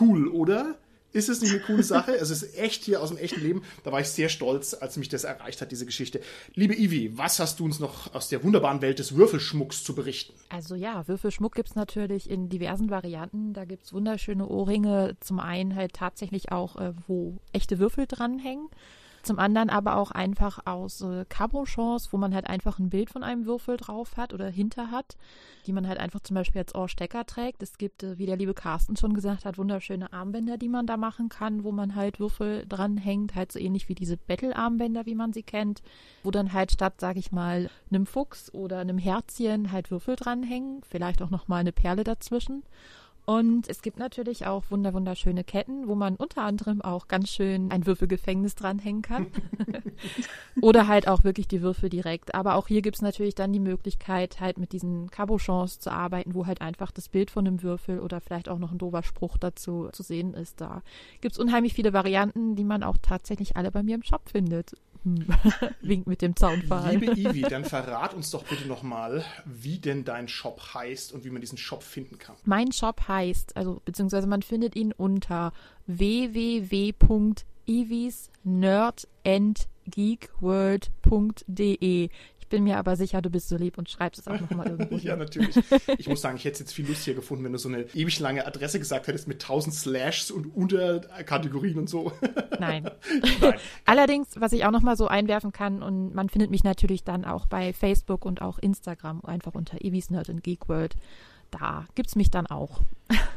Cool, oder? Ist es nicht eine coole Sache? Es ist echt hier aus dem echten Leben. Da war ich sehr stolz, als mich das erreicht hat, diese Geschichte. Liebe Ivi, was hast du uns noch aus der wunderbaren Welt des Würfelschmucks zu berichten? Also ja, Würfelschmuck gibt es natürlich in diversen Varianten. Da gibt es wunderschöne Ohrringe. Zum einen halt tatsächlich auch, äh, wo echte Würfel dranhängen. Zum anderen aber auch einfach aus äh, Cabochons, wo man halt einfach ein Bild von einem Würfel drauf hat oder hinter hat, die man halt einfach zum Beispiel als Ohrstecker trägt. Es gibt, äh, wie der liebe Carsten schon gesagt hat, wunderschöne Armbänder, die man da machen kann, wo man halt Würfel dranhängt, halt so ähnlich wie diese Battle-Armbänder, wie man sie kennt, wo dann halt statt, sag ich mal, einem Fuchs oder einem Herzchen halt Würfel dranhängen, vielleicht auch nochmal eine Perle dazwischen. Und es gibt natürlich auch wunder wunderschöne Ketten, wo man unter anderem auch ganz schön ein Würfelgefängnis dranhängen kann. Oder halt auch wirklich die Würfel direkt. Aber auch hier gibt es natürlich dann die Möglichkeit, halt mit diesen Cabochons zu arbeiten, wo halt einfach das Bild von einem Würfel oder vielleicht auch noch ein dober Spruch dazu zu sehen ist. Da gibt es unheimlich viele Varianten, die man auch tatsächlich alle bei mir im Shop findet. Wink mit dem Zaunpfahl. Liebe Ivi, dann verrat uns doch bitte nochmal, wie denn dein Shop heißt und wie man diesen Shop finden kann. Mein Shop heißt, also beziehungsweise man findet ihn unter www.ivisnerdandgeekworld.de bin mir aber sicher, du bist so lieb und schreibst es auch nochmal irgendwo. ja, natürlich. Ich muss sagen, ich hätte es jetzt viel lustiger gefunden, wenn du so eine ewig lange Adresse gesagt hättest mit tausend Slashs und Unterkategorien und so. Nein. Nein. Allerdings, was ich auch nochmal so einwerfen kann, und man findet mich natürlich dann auch bei Facebook und auch Instagram einfach unter Evis Nerd and Geek World da gibt es mich dann auch.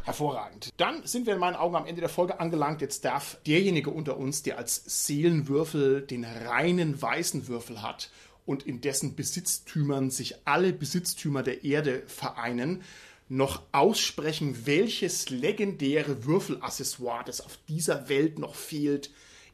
Hervorragend. Dann sind wir in meinen Augen am Ende der Folge angelangt. Jetzt darf derjenige unter uns, der als Seelenwürfel den reinen weißen Würfel hat und in dessen Besitztümern sich alle Besitztümer der Erde vereinen, noch aussprechen, welches legendäre Würfelaccessoire, das auf dieser Welt noch fehlt,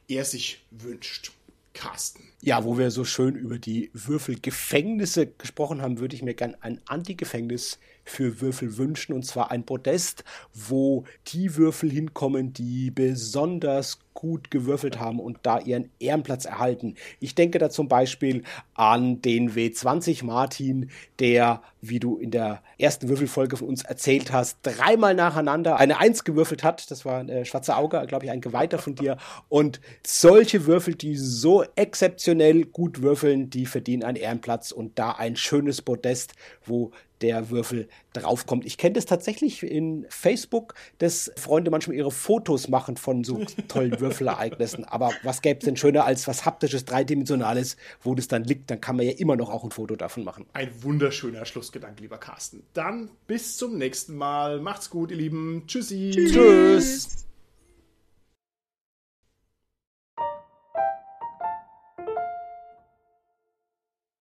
er sich wünscht. Carsten. Ja, wo wir so schön über die Würfelgefängnisse gesprochen haben, würde ich mir gern ein Anti-Gefängnis für Würfel wünschen, und zwar ein Podest, wo die Würfel hinkommen, die besonders gut gewürfelt haben und da ihren Ehrenplatz erhalten. Ich denke da zum Beispiel an den W20 Martin, der, wie du in der ersten Würfelfolge von uns erzählt hast, dreimal nacheinander eine Eins gewürfelt hat. Das war ein äh, schwarzer Auge, glaube ich, ein Geweihter von dir. Und solche Würfel, die so exzeptionell gut würfeln, die verdienen einen Ehrenplatz und da ein schönes Podest, wo der Würfel draufkommt. Ich kenne das tatsächlich in Facebook, dass Freunde manchmal ihre Fotos machen von so tollen Würfelereignissen. Aber was gäbe es denn schöner als was haptisches, dreidimensionales, wo das dann liegt? Dann kann man ja immer noch auch ein Foto davon machen. Ein wunderschöner Schlussgedanke, lieber Carsten. Dann bis zum nächsten Mal. Macht's gut, ihr Lieben. Tschüssi. Tschüss. Tschüss.